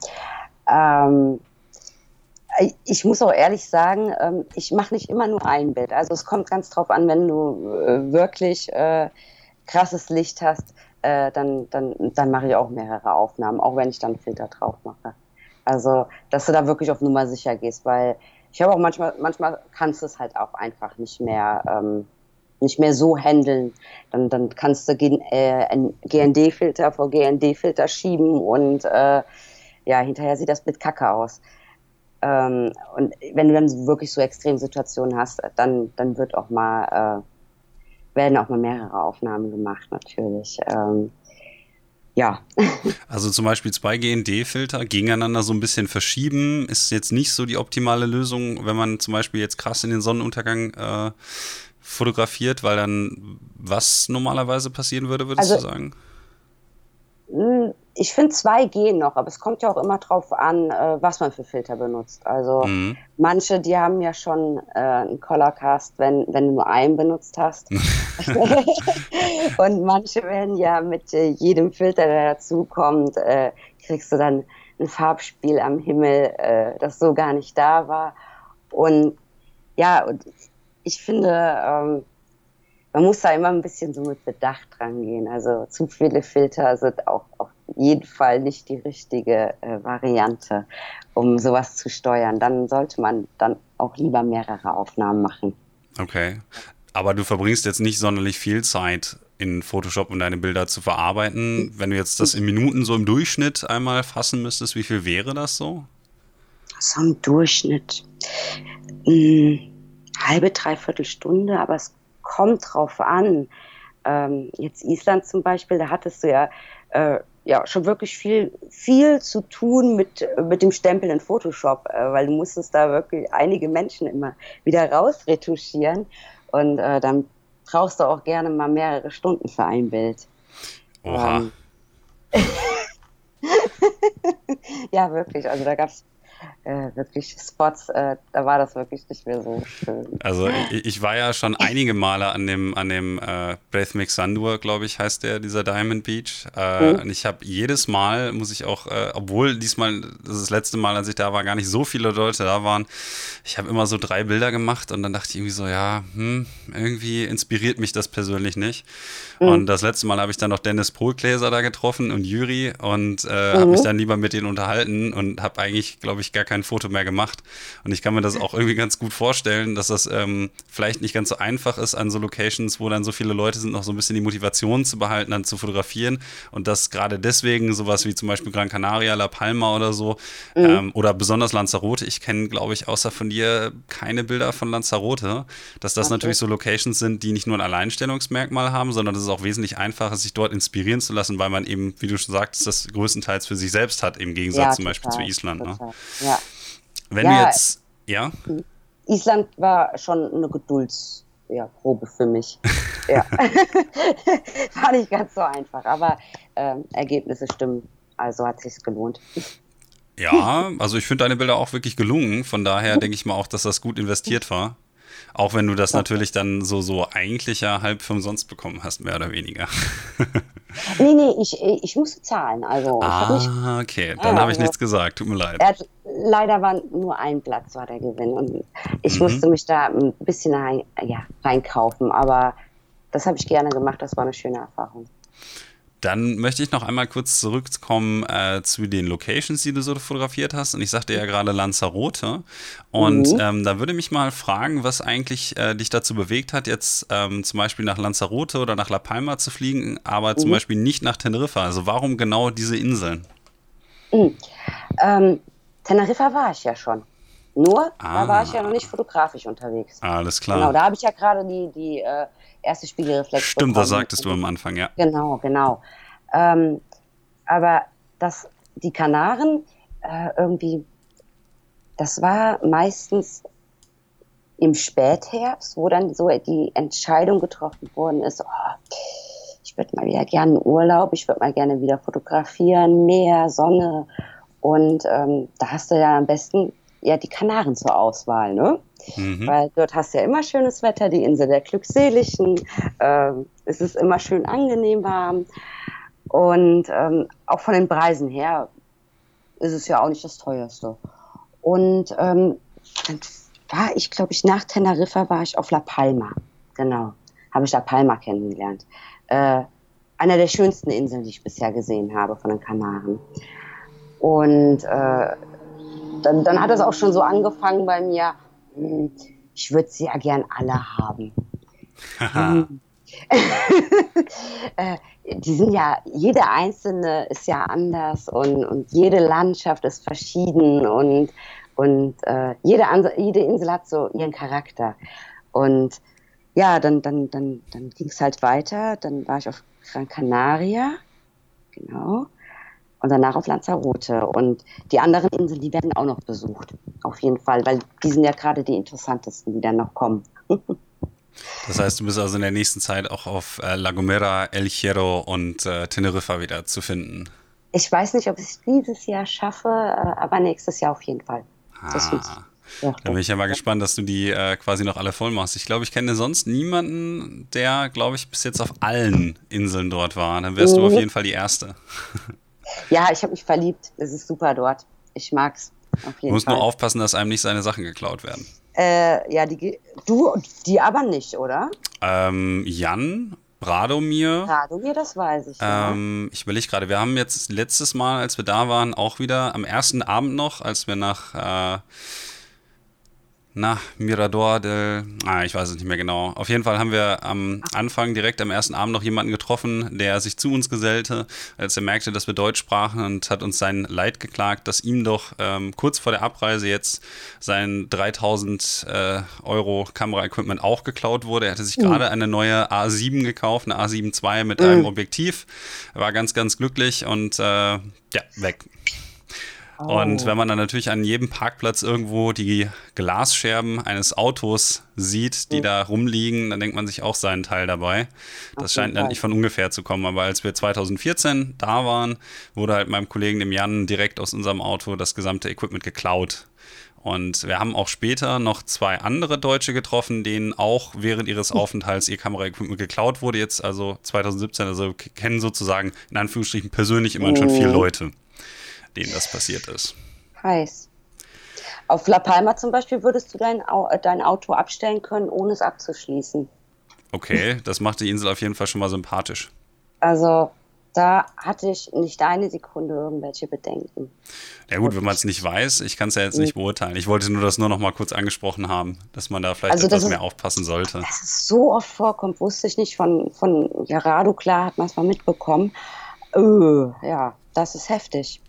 Ähm, ich muss auch ehrlich sagen, ähm, ich mache nicht immer nur ein Bild. Also es kommt ganz drauf an, wenn du äh, wirklich äh, krasses Licht hast, äh, dann, dann, dann mache ich auch mehrere Aufnahmen, auch wenn ich dann Filter drauf mache. Also, dass du da wirklich auf Nummer sicher gehst, weil ich habe auch manchmal, manchmal kannst du es halt auch einfach nicht mehr ähm, nicht mehr so handeln. Dann, dann kannst du äh, GND-Filter vor GND-Filter schieben und äh, ja, hinterher sieht das mit Kacke aus. Ähm, und wenn du dann wirklich so Extremsituationen hast, dann, dann wird auch mal, äh, werden auch mal mehrere Aufnahmen gemacht, natürlich. Ähm, ja. Also zum Beispiel zwei GND-Filter gegeneinander so ein bisschen verschieben, ist jetzt nicht so die optimale Lösung, wenn man zum Beispiel jetzt krass in den Sonnenuntergang äh, fotografiert, weil dann was normalerweise passieren würde, würdest also, du sagen? Ich finde zwei gehen noch, aber es kommt ja auch immer drauf an, äh, was man für Filter benutzt. Also mhm. manche, die haben ja schon äh, einen Colorcast, wenn, wenn du nur einen benutzt hast. Und manche werden ja mit äh, jedem Filter, der dazukommt, äh, kriegst du dann ein Farbspiel am Himmel, äh, das so gar nicht da war. Und ja, und ich finde, ähm, man muss da immer ein bisschen so mit Bedacht rangehen. Also zu viele Filter sind auch auf jeden Fall nicht die richtige äh, Variante, um sowas zu steuern. Dann sollte man dann auch lieber mehrere Aufnahmen machen. Okay. Aber du verbringst jetzt nicht sonderlich viel Zeit in Photoshop, um deine Bilder zu verarbeiten. Wenn du jetzt das in Minuten so im Durchschnitt einmal fassen müsstest, wie viel wäre das so? So im Durchschnitt. Hm halbe, dreiviertel Stunde, aber es kommt drauf an. Ähm, jetzt Island zum Beispiel, da hattest du ja, äh, ja schon wirklich viel, viel zu tun mit, mit dem Stempel in Photoshop, äh, weil du musstest da wirklich einige Menschen immer wieder rausretuschieren und äh, dann brauchst du auch gerne mal mehrere Stunden für ein Bild. Oha. Ähm, ja, wirklich. Also da gab es äh, wirklich Spots, äh, da war das wirklich nicht mehr so schön. Also ich, ich war ja schon einige Male an dem, an dem äh, Breathmix Sandur, glaube ich, heißt der, dieser Diamond Beach. Äh, mhm. Und ich habe jedes Mal, muss ich auch, äh, obwohl diesmal, das ist das letzte Mal, als ich da war, gar nicht so viele Leute da waren, ich habe immer so drei Bilder gemacht und dann dachte ich irgendwie so, ja, hm, irgendwie inspiriert mich das persönlich nicht. Mhm. Und das letzte Mal habe ich dann noch Dennis Pohlgläser da getroffen und Juri und äh, mhm. habe mich dann lieber mit denen unterhalten und habe eigentlich, glaube ich, gar kein Foto mehr gemacht. Und ich kann mir das auch irgendwie ganz gut vorstellen, dass das ähm, vielleicht nicht ganz so einfach ist an so Locations, wo dann so viele Leute sind, noch so ein bisschen die Motivation zu behalten, dann zu fotografieren. Und dass gerade deswegen sowas wie zum Beispiel Gran Canaria, La Palma oder so mhm. ähm, oder besonders Lanzarote, ich kenne, glaube ich, außer von dir keine Bilder von Lanzarote, dass das okay. natürlich so Locations sind, die nicht nur ein Alleinstellungsmerkmal haben, sondern dass es auch wesentlich einfacher ist, sich dort inspirieren zu lassen, weil man eben, wie du schon sagtest, das größtenteils für sich selbst hat, im Gegensatz ja, zum Beispiel zu Island. Ne? Ja. Wenn ja, du jetzt, ja? Island war schon eine Geduldsprobe für mich. ja. war nicht ganz so einfach, aber äh, Ergebnisse stimmen. Also hat sich gelohnt. Ja, also ich finde deine Bilder auch wirklich gelungen. Von daher denke ich mal auch, dass das gut investiert war. Auch wenn du das natürlich dann so, so eigentlich ja halb für umsonst bekommen hast, mehr oder weniger. nee, nee, ich, ich musste zahlen. Also, ah, nicht, okay, dann ja, habe ich also, nichts gesagt, tut mir leid. Hat, leider war nur ein Platz war der Gewinn und ich mhm. musste mich da ein bisschen rein, ja, reinkaufen, aber das habe ich gerne gemacht, das war eine schöne Erfahrung. Dann möchte ich noch einmal kurz zurückkommen äh, zu den Locations, die du so fotografiert hast. Und ich sagte ja gerade Lanzarote. Und mhm. ähm, da würde mich mal fragen, was eigentlich äh, dich dazu bewegt hat, jetzt ähm, zum Beispiel nach Lanzarote oder nach La Palma zu fliegen, aber mhm. zum Beispiel nicht nach Teneriffa. Also warum genau diese Inseln? Mhm. Ähm, Teneriffa war ich ja schon. Nur, ah. da war ich ja noch nicht fotografisch unterwegs. Alles klar. Genau, da habe ich ja gerade die, die äh, erste Spiegelreflex Stimmt, bekommen. das sagtest du am Anfang, ja. Genau, genau. Ähm, aber das, die Kanaren äh, irgendwie, das war meistens im Spätherbst, wo dann so die Entscheidung getroffen worden ist, oh, ich würde mal wieder gerne Urlaub, ich würde mal gerne wieder fotografieren, Meer, Sonne. Und ähm, da hast du ja am besten ja die Kanaren zur Auswahl, ne? Mhm. Weil dort hast du ja immer schönes Wetter, die Insel der Glückseligen, äh, es ist immer schön angenehm warm und ähm, auch von den Preisen her ist es ja auch nicht das teuerste. Und ähm, dann war ich, glaube ich, nach Teneriffa war ich auf La Palma. Genau, habe ich La Palma kennengelernt. Äh, einer der schönsten Inseln, die ich bisher gesehen habe von den Kanaren. Und äh, dann, dann hat es auch schon so angefangen bei mir, hm, ich würde sie ja gern alle haben. Hm. Äh, die sind ja, jede einzelne ist ja anders und, und jede Landschaft ist verschieden und, und äh, jede, jede Insel hat so ihren Charakter. Und ja, dann, dann, dann, dann ging es halt weiter. Dann war ich auf Gran Canaria, genau und danach auf Lanzarote. Und die anderen Inseln, die werden auch noch besucht. Auf jeden Fall, weil die sind ja gerade die interessantesten, die dann noch kommen. Das heißt, du bist also in der nächsten Zeit auch auf äh, La Gomera, El Hierro und äh, Teneriffa wieder zu finden. Ich weiß nicht, ob ich es dieses Jahr schaffe, äh, aber nächstes Jahr auf jeden Fall. Ah. Ja, da bin ich ja mal gespannt, dass du die äh, quasi noch alle voll machst. Ich glaube, ich kenne sonst niemanden, der, glaube ich, bis jetzt auf allen Inseln dort war. Dann wärst mhm. du auf jeden Fall die Erste. Ja, ich habe mich verliebt. Es ist super dort. Ich mag's. Auf jeden du musst Fall. nur aufpassen, dass einem nicht seine Sachen geklaut werden. Äh, ja, die, du, die aber nicht, oder? Ähm, Jan, Radomir. Radomir, das weiß ich. Ähm, ich überlege gerade, wir haben jetzt letztes Mal, als wir da waren, auch wieder am ersten Abend noch, als wir nach. Äh, na, Mirador del, ah, ich weiß es nicht mehr genau. Auf jeden Fall haben wir am Anfang direkt am ersten Abend noch jemanden getroffen, der sich zu uns gesellte, als er merkte, dass wir Deutsch sprachen und hat uns sein Leid geklagt, dass ihm doch ähm, kurz vor der Abreise jetzt sein 3000 äh, Euro Kameraequipment auch geklaut wurde. Er hatte sich mhm. gerade eine neue A7 gekauft, eine A7 II mit mhm. einem Objektiv. Er war ganz, ganz glücklich und äh, ja, weg. Und oh. wenn man dann natürlich an jedem Parkplatz irgendwo die Glasscherben eines Autos sieht, die mhm. da rumliegen, dann denkt man sich auch seinen Teil dabei. Das scheint dann nicht von ungefähr zu kommen. Aber als wir 2014 da waren, wurde halt meinem Kollegen dem Jan direkt aus unserem Auto das gesamte Equipment geklaut. Und wir haben auch später noch zwei andere Deutsche getroffen, denen auch während ihres hm. Aufenthalts ihr Kameraequipment geklaut wurde. Jetzt also 2017, also kennen sozusagen in Anführungsstrichen persönlich immerhin schon vier oh. Leute denen das passiert ist. Heiß. Auf La Palma zum Beispiel würdest du dein, dein Auto abstellen können, ohne es abzuschließen. Okay, das macht die Insel auf jeden Fall schon mal sympathisch. Also da hatte ich nicht eine Sekunde irgendwelche Bedenken. Ja gut, wenn man es nicht weiß, ich kann es ja jetzt nicht beurteilen. Ich wollte nur das nur noch mal kurz angesprochen haben, dass man da vielleicht also etwas ist, mehr aufpassen sollte. Dass es so oft vorkommt, wusste ich nicht. Von, von Jarado, klar, hat man es mal mitbekommen. Öh, ja, das ist heftig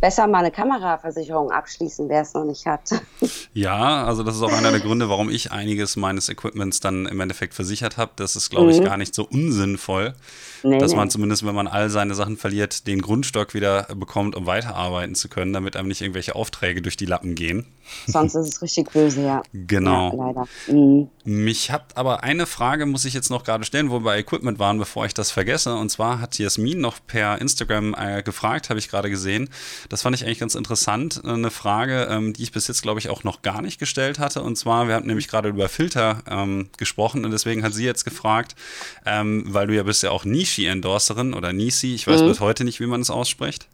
besser mal eine Kameraversicherung abschließen, wer es noch nicht hat. Ja, also das ist auch einer der Gründe, warum ich einiges meines Equipments dann im Endeffekt versichert habe. Das ist, glaube ich, mhm. gar nicht so unsinnvoll, nee, dass nee. man zumindest, wenn man all seine Sachen verliert, den Grundstock wieder bekommt, um weiterarbeiten zu können, damit einem nicht irgendwelche Aufträge durch die Lappen gehen. Sonst ist es richtig böse, ja. Genau. Ja. Mhm. Mich hat aber eine Frage, muss ich jetzt noch gerade stellen, wo wir bei Equipment waren, bevor ich das vergesse. Und zwar hat Jasmin noch per Instagram äh, gefragt, habe ich gerade gesehen. Das fand ich eigentlich ganz interessant. Eine Frage, ähm, die ich bis jetzt, glaube ich, auch noch gar nicht gestellt hatte. Und zwar, wir hatten nämlich gerade über Filter ähm, gesprochen und deswegen hat sie jetzt gefragt, ähm, weil du ja bist ja auch Nishi-Endorserin oder Nisi, ich weiß mhm. bis heute nicht, wie man es ausspricht.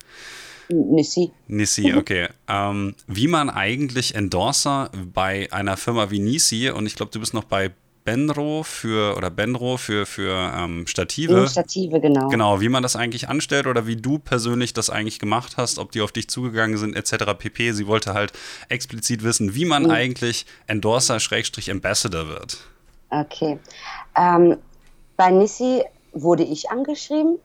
Nissi. Nissi, mhm. okay. Ähm, wie man eigentlich Endorser bei einer Firma wie Nisi und ich glaube, du bist noch bei Benro für oder Benro für, für ähm, Stative. Stative, genau. Genau, wie man das eigentlich anstellt oder wie du persönlich das eigentlich gemacht hast, ob die auf dich zugegangen sind, etc. pp. Sie wollte halt explizit wissen, wie man mhm. eigentlich Endorser-Ambassador wird. Okay. Ähm, bei Nissi wurde ich angeschrieben.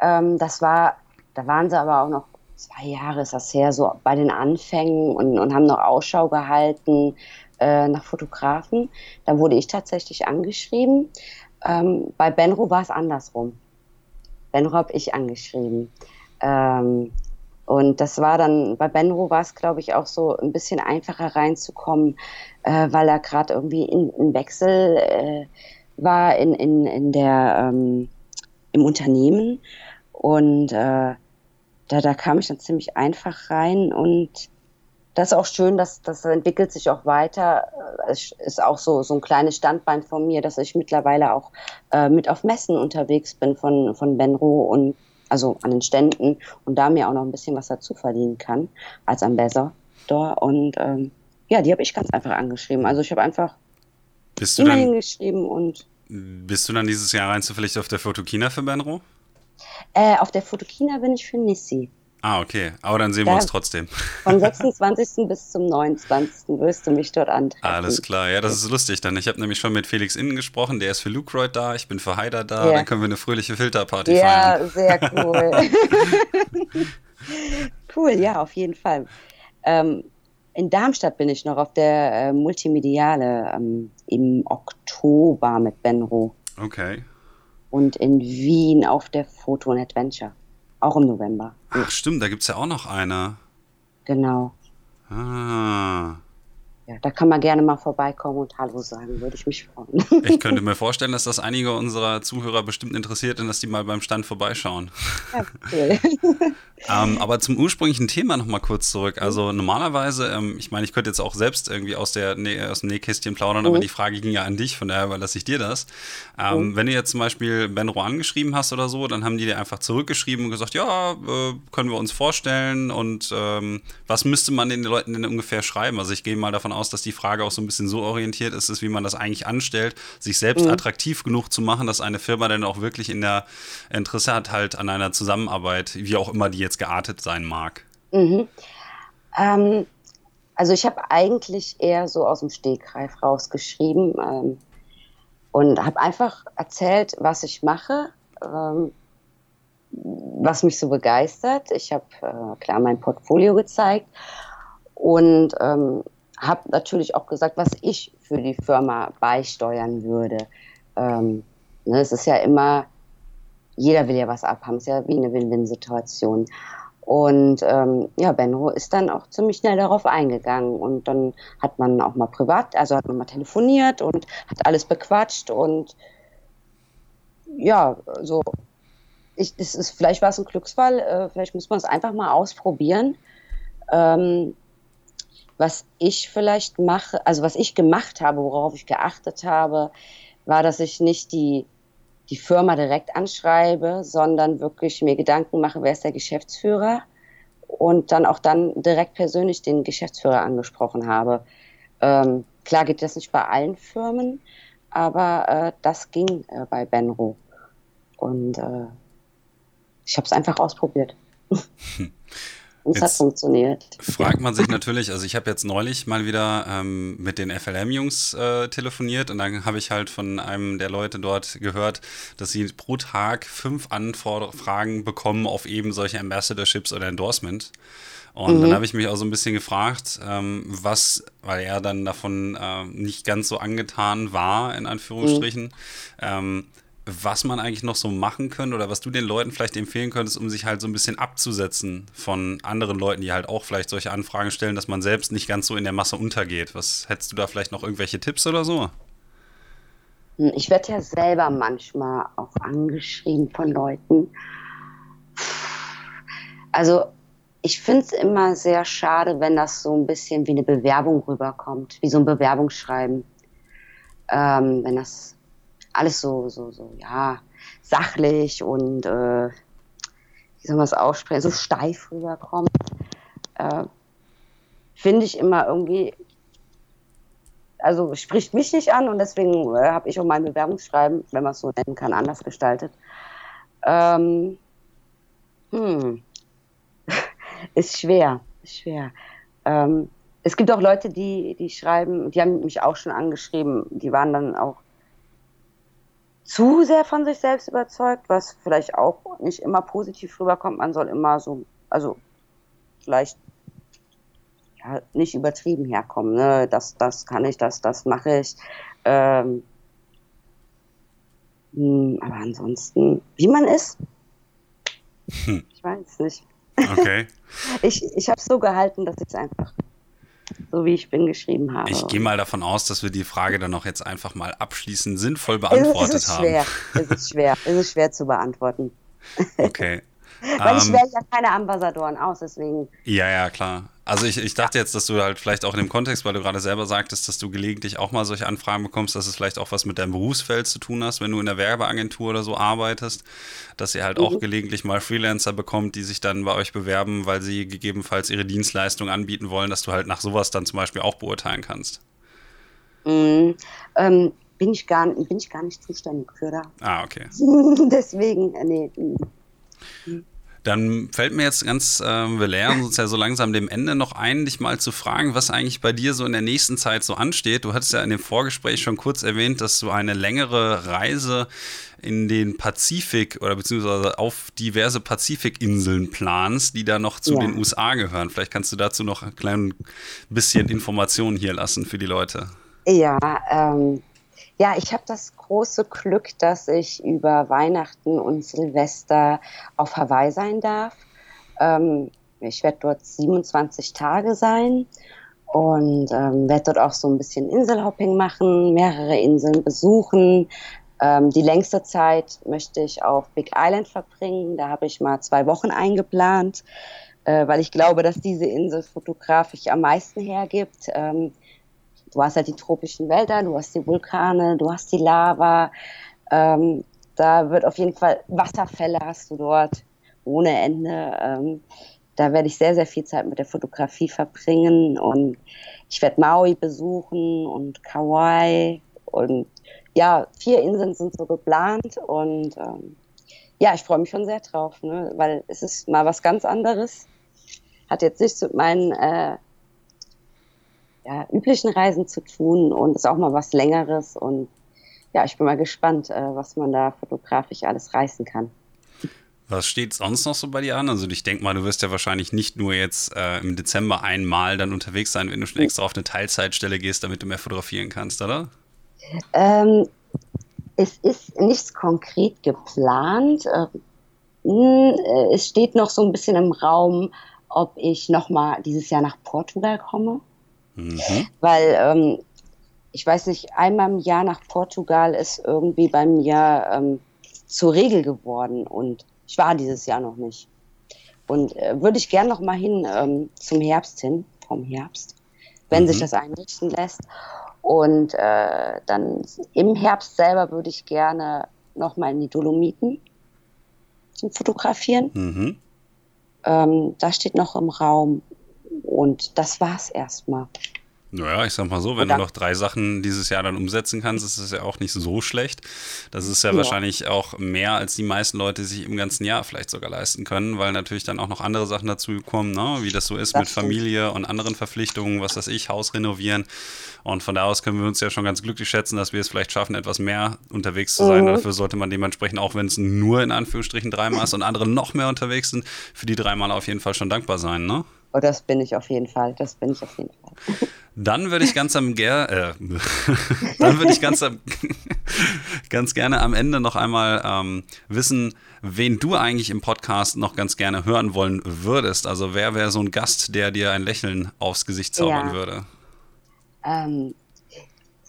Ähm, das war, da waren sie aber auch noch zwei Jahre ist das her, so bei den Anfängen und, und haben noch Ausschau gehalten äh, nach Fotografen. Da wurde ich tatsächlich angeschrieben. Ähm, bei Benro war es andersrum. Benro habe ich angeschrieben. Ähm, und das war dann, bei Benro war es, glaube ich, auch so ein bisschen einfacher reinzukommen, äh, weil er gerade irgendwie in, in Wechsel äh, war in, in, in der, ähm, im Unternehmen. Und äh, da, da kam ich dann ziemlich einfach rein und das ist auch schön, dass das entwickelt sich auch weiter. Es ist auch so, so ein kleines Standbein von mir, dass ich mittlerweile auch äh, mit auf Messen unterwegs bin von, von Benro und also an den Ständen und da mir auch noch ein bisschen was dazu verdienen kann als Ambassador. Und ähm, ja, die habe ich ganz einfach angeschrieben. Also ich habe einfach bist du dann, hingeschrieben und. Bist du dann dieses Jahr rein zufällig auf der Fotokina für Benro? Äh, auf der Fotokina bin ich für Nissi. Ah, okay. Aber dann sehen da wir uns trotzdem. Vom 26. bis zum 29. wirst du mich dort antreffen. Alles klar. Ja, das ist lustig dann. Ich habe nämlich schon mit Felix Innen gesprochen. Der ist für Lucroyd da. Ich bin für Haider da. Ja. Dann können wir eine fröhliche Filterparty ja, feiern. Ja, sehr cool. cool, ja, auf jeden Fall. Ähm, in Darmstadt bin ich noch auf der äh, Multimediale ähm, im Oktober mit Benro. Okay und in Wien auf der Photo and Adventure. Auch im November. Ach, stimmt, da gibt es ja auch noch eine. Genau. Ah. Ja, da kann man gerne mal vorbeikommen und Hallo sagen, würde ich mich freuen. Ich könnte mir vorstellen, dass das einige unserer Zuhörer bestimmt interessiert und dass die mal beim Stand vorbeischauen. Ja, cool. ähm, aber zum ursprünglichen Thema nochmal kurz zurück. Also normalerweise, ähm, ich meine, ich könnte jetzt auch selbst irgendwie aus, der, nee, aus dem Nähkästchen plaudern, mhm. aber die Frage ging ja an dich, von daher überlasse ich dir das. Ähm, mhm. Wenn du jetzt zum Beispiel Benro angeschrieben hast oder so, dann haben die dir einfach zurückgeschrieben und gesagt, ja, äh, können wir uns vorstellen und ähm, was müsste man den Leuten denn ungefähr schreiben? Also ich gehe mal davon aus, dass die Frage auch so ein bisschen so orientiert ist, ist wie man das eigentlich anstellt, sich selbst mhm. attraktiv genug zu machen, dass eine Firma dann auch wirklich in der Interesse hat halt an einer Zusammenarbeit, wie auch immer die jetzt geartet sein mag. Mhm. Ähm, also ich habe eigentlich eher so aus dem Stegreif rausgeschrieben ähm, und habe einfach erzählt, was ich mache. Ähm, was mich so begeistert. Ich habe äh, klar mein Portfolio gezeigt und ähm, habe natürlich auch gesagt, was ich für die Firma beisteuern würde. Ähm, ne, es ist ja immer, jeder will ja was abhaben, es ist ja wie eine Win-Win-Situation. Und ähm, ja, Benro ist dann auch ziemlich schnell darauf eingegangen und dann hat man auch mal privat, also hat man mal telefoniert und hat alles bequatscht und ja, so, ich, das ist, vielleicht war es ein Glücksfall, äh, vielleicht muss man es einfach mal ausprobieren. Ähm, was ich vielleicht mache, also was ich gemacht habe, worauf ich geachtet habe, war, dass ich nicht die, die Firma direkt anschreibe, sondern wirklich mir Gedanken mache, wer ist der Geschäftsführer und dann auch dann direkt persönlich den Geschäftsführer angesprochen habe. Ähm, klar geht das nicht bei allen Firmen, aber äh, das ging äh, bei Benro. Und äh, ich habe es einfach ausprobiert. Und es hat funktioniert. Fragt man sich natürlich, also ich habe jetzt neulich mal wieder ähm, mit den FLM-Jungs äh, telefoniert und dann habe ich halt von einem der Leute dort gehört, dass sie pro Tag fünf Anfragen bekommen auf eben solche Ambassadorships oder Endorsement. Und mhm. dann habe ich mich auch so ein bisschen gefragt, ähm, was, weil er dann davon äh, nicht ganz so angetan war, in Anführungsstrichen, mhm. ähm, was man eigentlich noch so machen könnte oder was du den Leuten vielleicht empfehlen könntest, um sich halt so ein bisschen abzusetzen von anderen Leuten, die halt auch vielleicht solche Anfragen stellen, dass man selbst nicht ganz so in der Masse untergeht. Was hättest du da vielleicht noch irgendwelche Tipps oder so? Hm, ich werde ja selber manchmal auch angeschrieben von Leuten. Also ich finde es immer sehr schade, wenn das so ein bisschen wie eine Bewerbung rüberkommt, wie so ein Bewerbungsschreiben. Ähm, wenn das alles so, so, so, ja, sachlich und, äh, wie soll man es aussprechen, so steif rüberkommt, äh, finde ich immer irgendwie, also spricht mich nicht an und deswegen äh, habe ich auch mein Bewerbungsschreiben, wenn man es so nennen kann, anders gestaltet. Ähm, hm. ist schwer, ist schwer. Ähm, es gibt auch Leute, die, die schreiben, die haben mich auch schon angeschrieben, die waren dann auch zu sehr von sich selbst überzeugt, was vielleicht auch nicht immer positiv rüberkommt. Man soll immer so, also vielleicht ja, nicht übertrieben herkommen. Ne? Das, das kann ich, das, das mache ich. Ähm, hm, aber ansonsten, wie man ist, hm. ich weiß nicht. Okay. ich ich habe es so gehalten, dass ich es einfach so wie ich bin geschrieben habe. Ich gehe mal davon aus, dass wir die Frage dann auch jetzt einfach mal abschließend sinnvoll beantwortet es ist haben. Schwer. Es ist schwer. Es ist schwer zu beantworten. Okay. Weil ich ähm, wähle ja keine Ambassadoren aus, deswegen. Ja, ja, klar. Also ich, ich dachte jetzt, dass du halt vielleicht auch in dem Kontext, weil du gerade selber sagtest, dass du gelegentlich auch mal solche Anfragen bekommst, dass es vielleicht auch was mit deinem Berufsfeld zu tun hast, wenn du in der Werbeagentur oder so arbeitest, dass ihr halt mhm. auch gelegentlich mal Freelancer bekommt, die sich dann bei euch bewerben, weil sie gegebenenfalls ihre Dienstleistung anbieten wollen, dass du halt nach sowas dann zum Beispiel auch beurteilen kannst. Mhm. Ähm, bin, ich gar, bin ich gar nicht zuständig für da. Ah, okay. Deswegen, äh, nee. Mhm. Dann fällt mir jetzt ganz, äh, wir lernen uns ja so langsam dem Ende noch ein, dich mal zu fragen, was eigentlich bei dir so in der nächsten Zeit so ansteht. Du hattest ja in dem Vorgespräch schon kurz erwähnt, dass du eine längere Reise in den Pazifik oder beziehungsweise auf diverse Pazifikinseln planst, die da noch zu ja. den USA gehören. Vielleicht kannst du dazu noch ein klein bisschen Informationen hier lassen für die Leute. Ja, ähm, ja, ich habe das große Glück, dass ich über Weihnachten und Silvester auf Hawaii sein darf. Ähm, ich werde dort 27 Tage sein und ähm, werde dort auch so ein bisschen Inselhopping machen, mehrere Inseln besuchen. Ähm, die längste Zeit möchte ich auf Big Island verbringen. Da habe ich mal zwei Wochen eingeplant, äh, weil ich glaube, dass diese Insel fotografisch am meisten hergibt. Ähm, du hast halt die tropischen Wälder, du hast die Vulkane, du hast die Lava. Ähm, da wird auf jeden Fall Wasserfälle hast du dort ohne Ende. Ähm, da werde ich sehr, sehr viel Zeit mit der Fotografie verbringen und ich werde Maui besuchen und Kauai und ja, vier Inseln sind so geplant und ähm, ja, ich freue mich schon sehr drauf, ne? weil es ist mal was ganz anderes. Hat jetzt nichts mit meinen äh, ja, üblichen Reisen zu tun und ist auch mal was Längeres. Und ja, ich bin mal gespannt, äh, was man da fotografisch alles reißen kann. Was steht sonst noch so bei dir an? Also ich denke mal, du wirst ja wahrscheinlich nicht nur jetzt äh, im Dezember einmal dann unterwegs sein, wenn du schon extra auf eine Teilzeitstelle gehst, damit du mehr fotografieren kannst, oder? Ähm, es ist nichts konkret geplant. Ähm, äh, es steht noch so ein bisschen im Raum, ob ich nochmal dieses Jahr nach Portugal komme. Mhm. Weil ähm, ich weiß nicht, einmal im Jahr nach Portugal ist irgendwie bei mir ähm, zur Regel geworden und ich war dieses Jahr noch nicht. Und äh, würde ich gern noch mal hin ähm, zum Herbst hin, vom Herbst, wenn mhm. sich das einrichten lässt. Und äh, dann im Herbst selber würde ich gerne noch mal in die Dolomiten zum Fotografieren. Mhm. Ähm, das steht noch im Raum. Und das war's erstmal. Naja, ich sag mal so, wenn Oder? du noch drei Sachen dieses Jahr dann umsetzen kannst, ist es ja auch nicht so schlecht. Das ist ja, ja, wahrscheinlich auch mehr, als die meisten Leute sich im ganzen Jahr vielleicht sogar leisten können, weil natürlich dann auch noch andere Sachen dazu kommen, ne? wie das so ist das mit. Familie und anderen Verpflichtungen, was weiß ich, Haus renovieren. Und von da aus können wir uns ja schon ganz glücklich schätzen, dass wir es vielleicht schaffen, etwas mehr unterwegs zu sein. Mhm. Dafür sollte man dementsprechend, auch wenn es nur in Anführungsstrichen dreimal ist und andere noch mehr unterwegs sind, für die dreimal auf jeden Fall schon dankbar sein, ne? Oh, das bin ich auf jeden Fall. Das bin ich auf jeden Fall. Dann würde ich ganz am ger äh, dann würde ich ganz, ganz gerne am Ende noch einmal ähm, wissen, wen du eigentlich im Podcast noch ganz gerne hören wollen würdest. Also wer wäre so ein Gast, der dir ein Lächeln aufs Gesicht zaubern ja. würde? Ähm,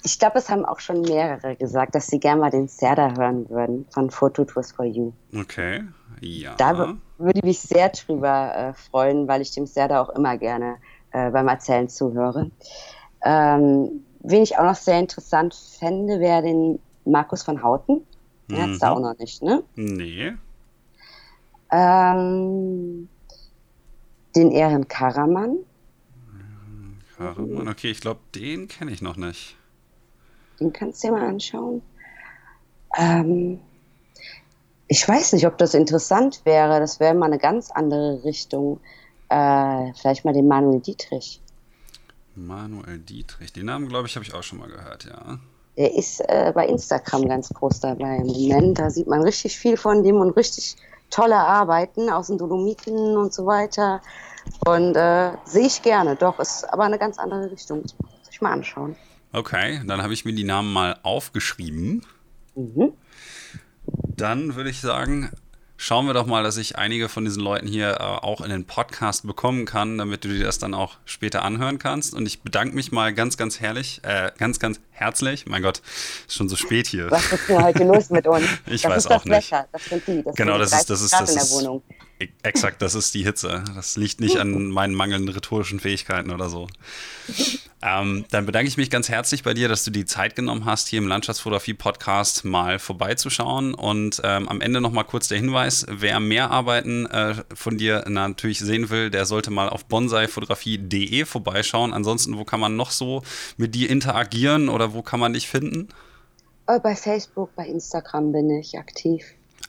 ich glaube, es haben auch schon mehrere gesagt, dass sie gerne mal den Serda hören würden von Photo Tours for You. Okay, ja. Da würde ich mich sehr drüber äh, freuen, weil ich dem Serda auch immer gerne äh, beim Erzählen zuhöre. Ähm, wen ich auch noch sehr interessant fände, wäre den Markus von Houten. Den mhm. hat es da auch noch nicht, ne? Nee. Ähm, den Ehren Karaman. Karaman, okay, ich glaube, den kenne ich noch nicht. Den kannst du dir mal anschauen. Ähm, ich weiß nicht, ob das interessant wäre. Das wäre mal eine ganz andere Richtung. Äh, vielleicht mal den Manuel Dietrich. Manuel Dietrich. Den Namen, glaube ich, habe ich auch schon mal gehört, ja. Der ist äh, bei Instagram ganz groß dabei im Moment. Da sieht man richtig viel von dem und richtig tolle Arbeiten aus den Dolomiten und so weiter. Und äh, sehe ich gerne, doch, ist aber eine ganz andere Richtung. Muss ich mal anschauen. Okay, dann habe ich mir die Namen mal aufgeschrieben. Mhm. Dann würde ich sagen, schauen wir doch mal, dass ich einige von diesen Leuten hier äh, auch in den Podcast bekommen kann, damit du dir das dann auch später anhören kannst. Und ich bedanke mich mal ganz, ganz herrlich, äh, ganz, ganz herzlich. Mein Gott, ist schon so spät hier. Was ist denn heute los mit uns? ich das weiß auch nicht. Wetter. Das sind die. Das genau, das ist, das ist, das ist, e-, exakt, das ist die Hitze. Das liegt nicht an meinen mangelnden rhetorischen Fähigkeiten oder so. Ähm, dann bedanke ich mich ganz herzlich bei dir, dass du die Zeit genommen hast, hier im Landschaftsfotografie-Podcast mal vorbeizuschauen. Und ähm, am Ende nochmal kurz der Hinweis: Wer mehr Arbeiten äh, von dir natürlich sehen will, der sollte mal auf bonsaifotografie.de vorbeischauen. Ansonsten, wo kann man noch so mit dir interagieren oder wo kann man dich finden? Äh, bei Facebook, bei Instagram bin ich aktiv.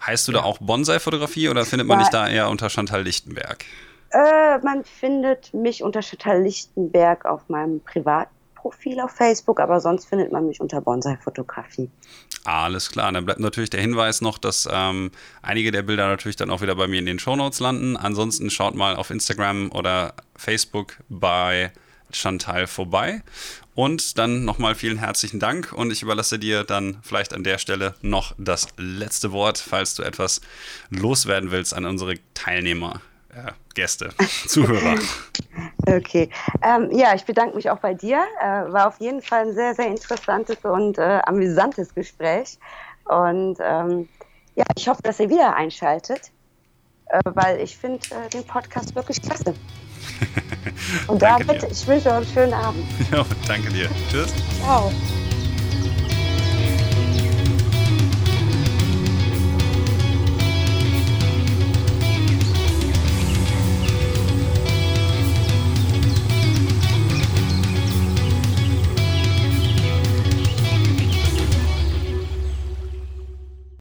Heißt du ja. da auch Bonsai-Fotografie oder findet man dich da eher unter Chantal Lichtenberg? Äh, man findet mich unter Chantal Lichtenberg auf meinem Privatprofil auf Facebook, aber sonst findet man mich unter Bonsai-Fotografie. Alles klar, dann bleibt natürlich der Hinweis noch, dass ähm, einige der Bilder natürlich dann auch wieder bei mir in den Shownotes landen. Ansonsten schaut mal auf Instagram oder Facebook bei Chantal vorbei. Und dann nochmal vielen herzlichen Dank und ich überlasse dir dann vielleicht an der Stelle noch das letzte Wort, falls du etwas loswerden willst an unsere Teilnehmer äh, Gäste, Zuhörer. Okay. Ähm, ja, ich bedanke mich auch bei dir. Äh, war auf jeden Fall ein sehr, sehr interessantes und äh, amüsantes Gespräch. Und ähm, ja, ich hoffe, dass ihr wieder einschaltet, äh, weil ich finde äh, den Podcast wirklich klasse. Und damit, ich wünsche euch einen schönen Abend. Ja, danke dir. Tschüss. Ciao.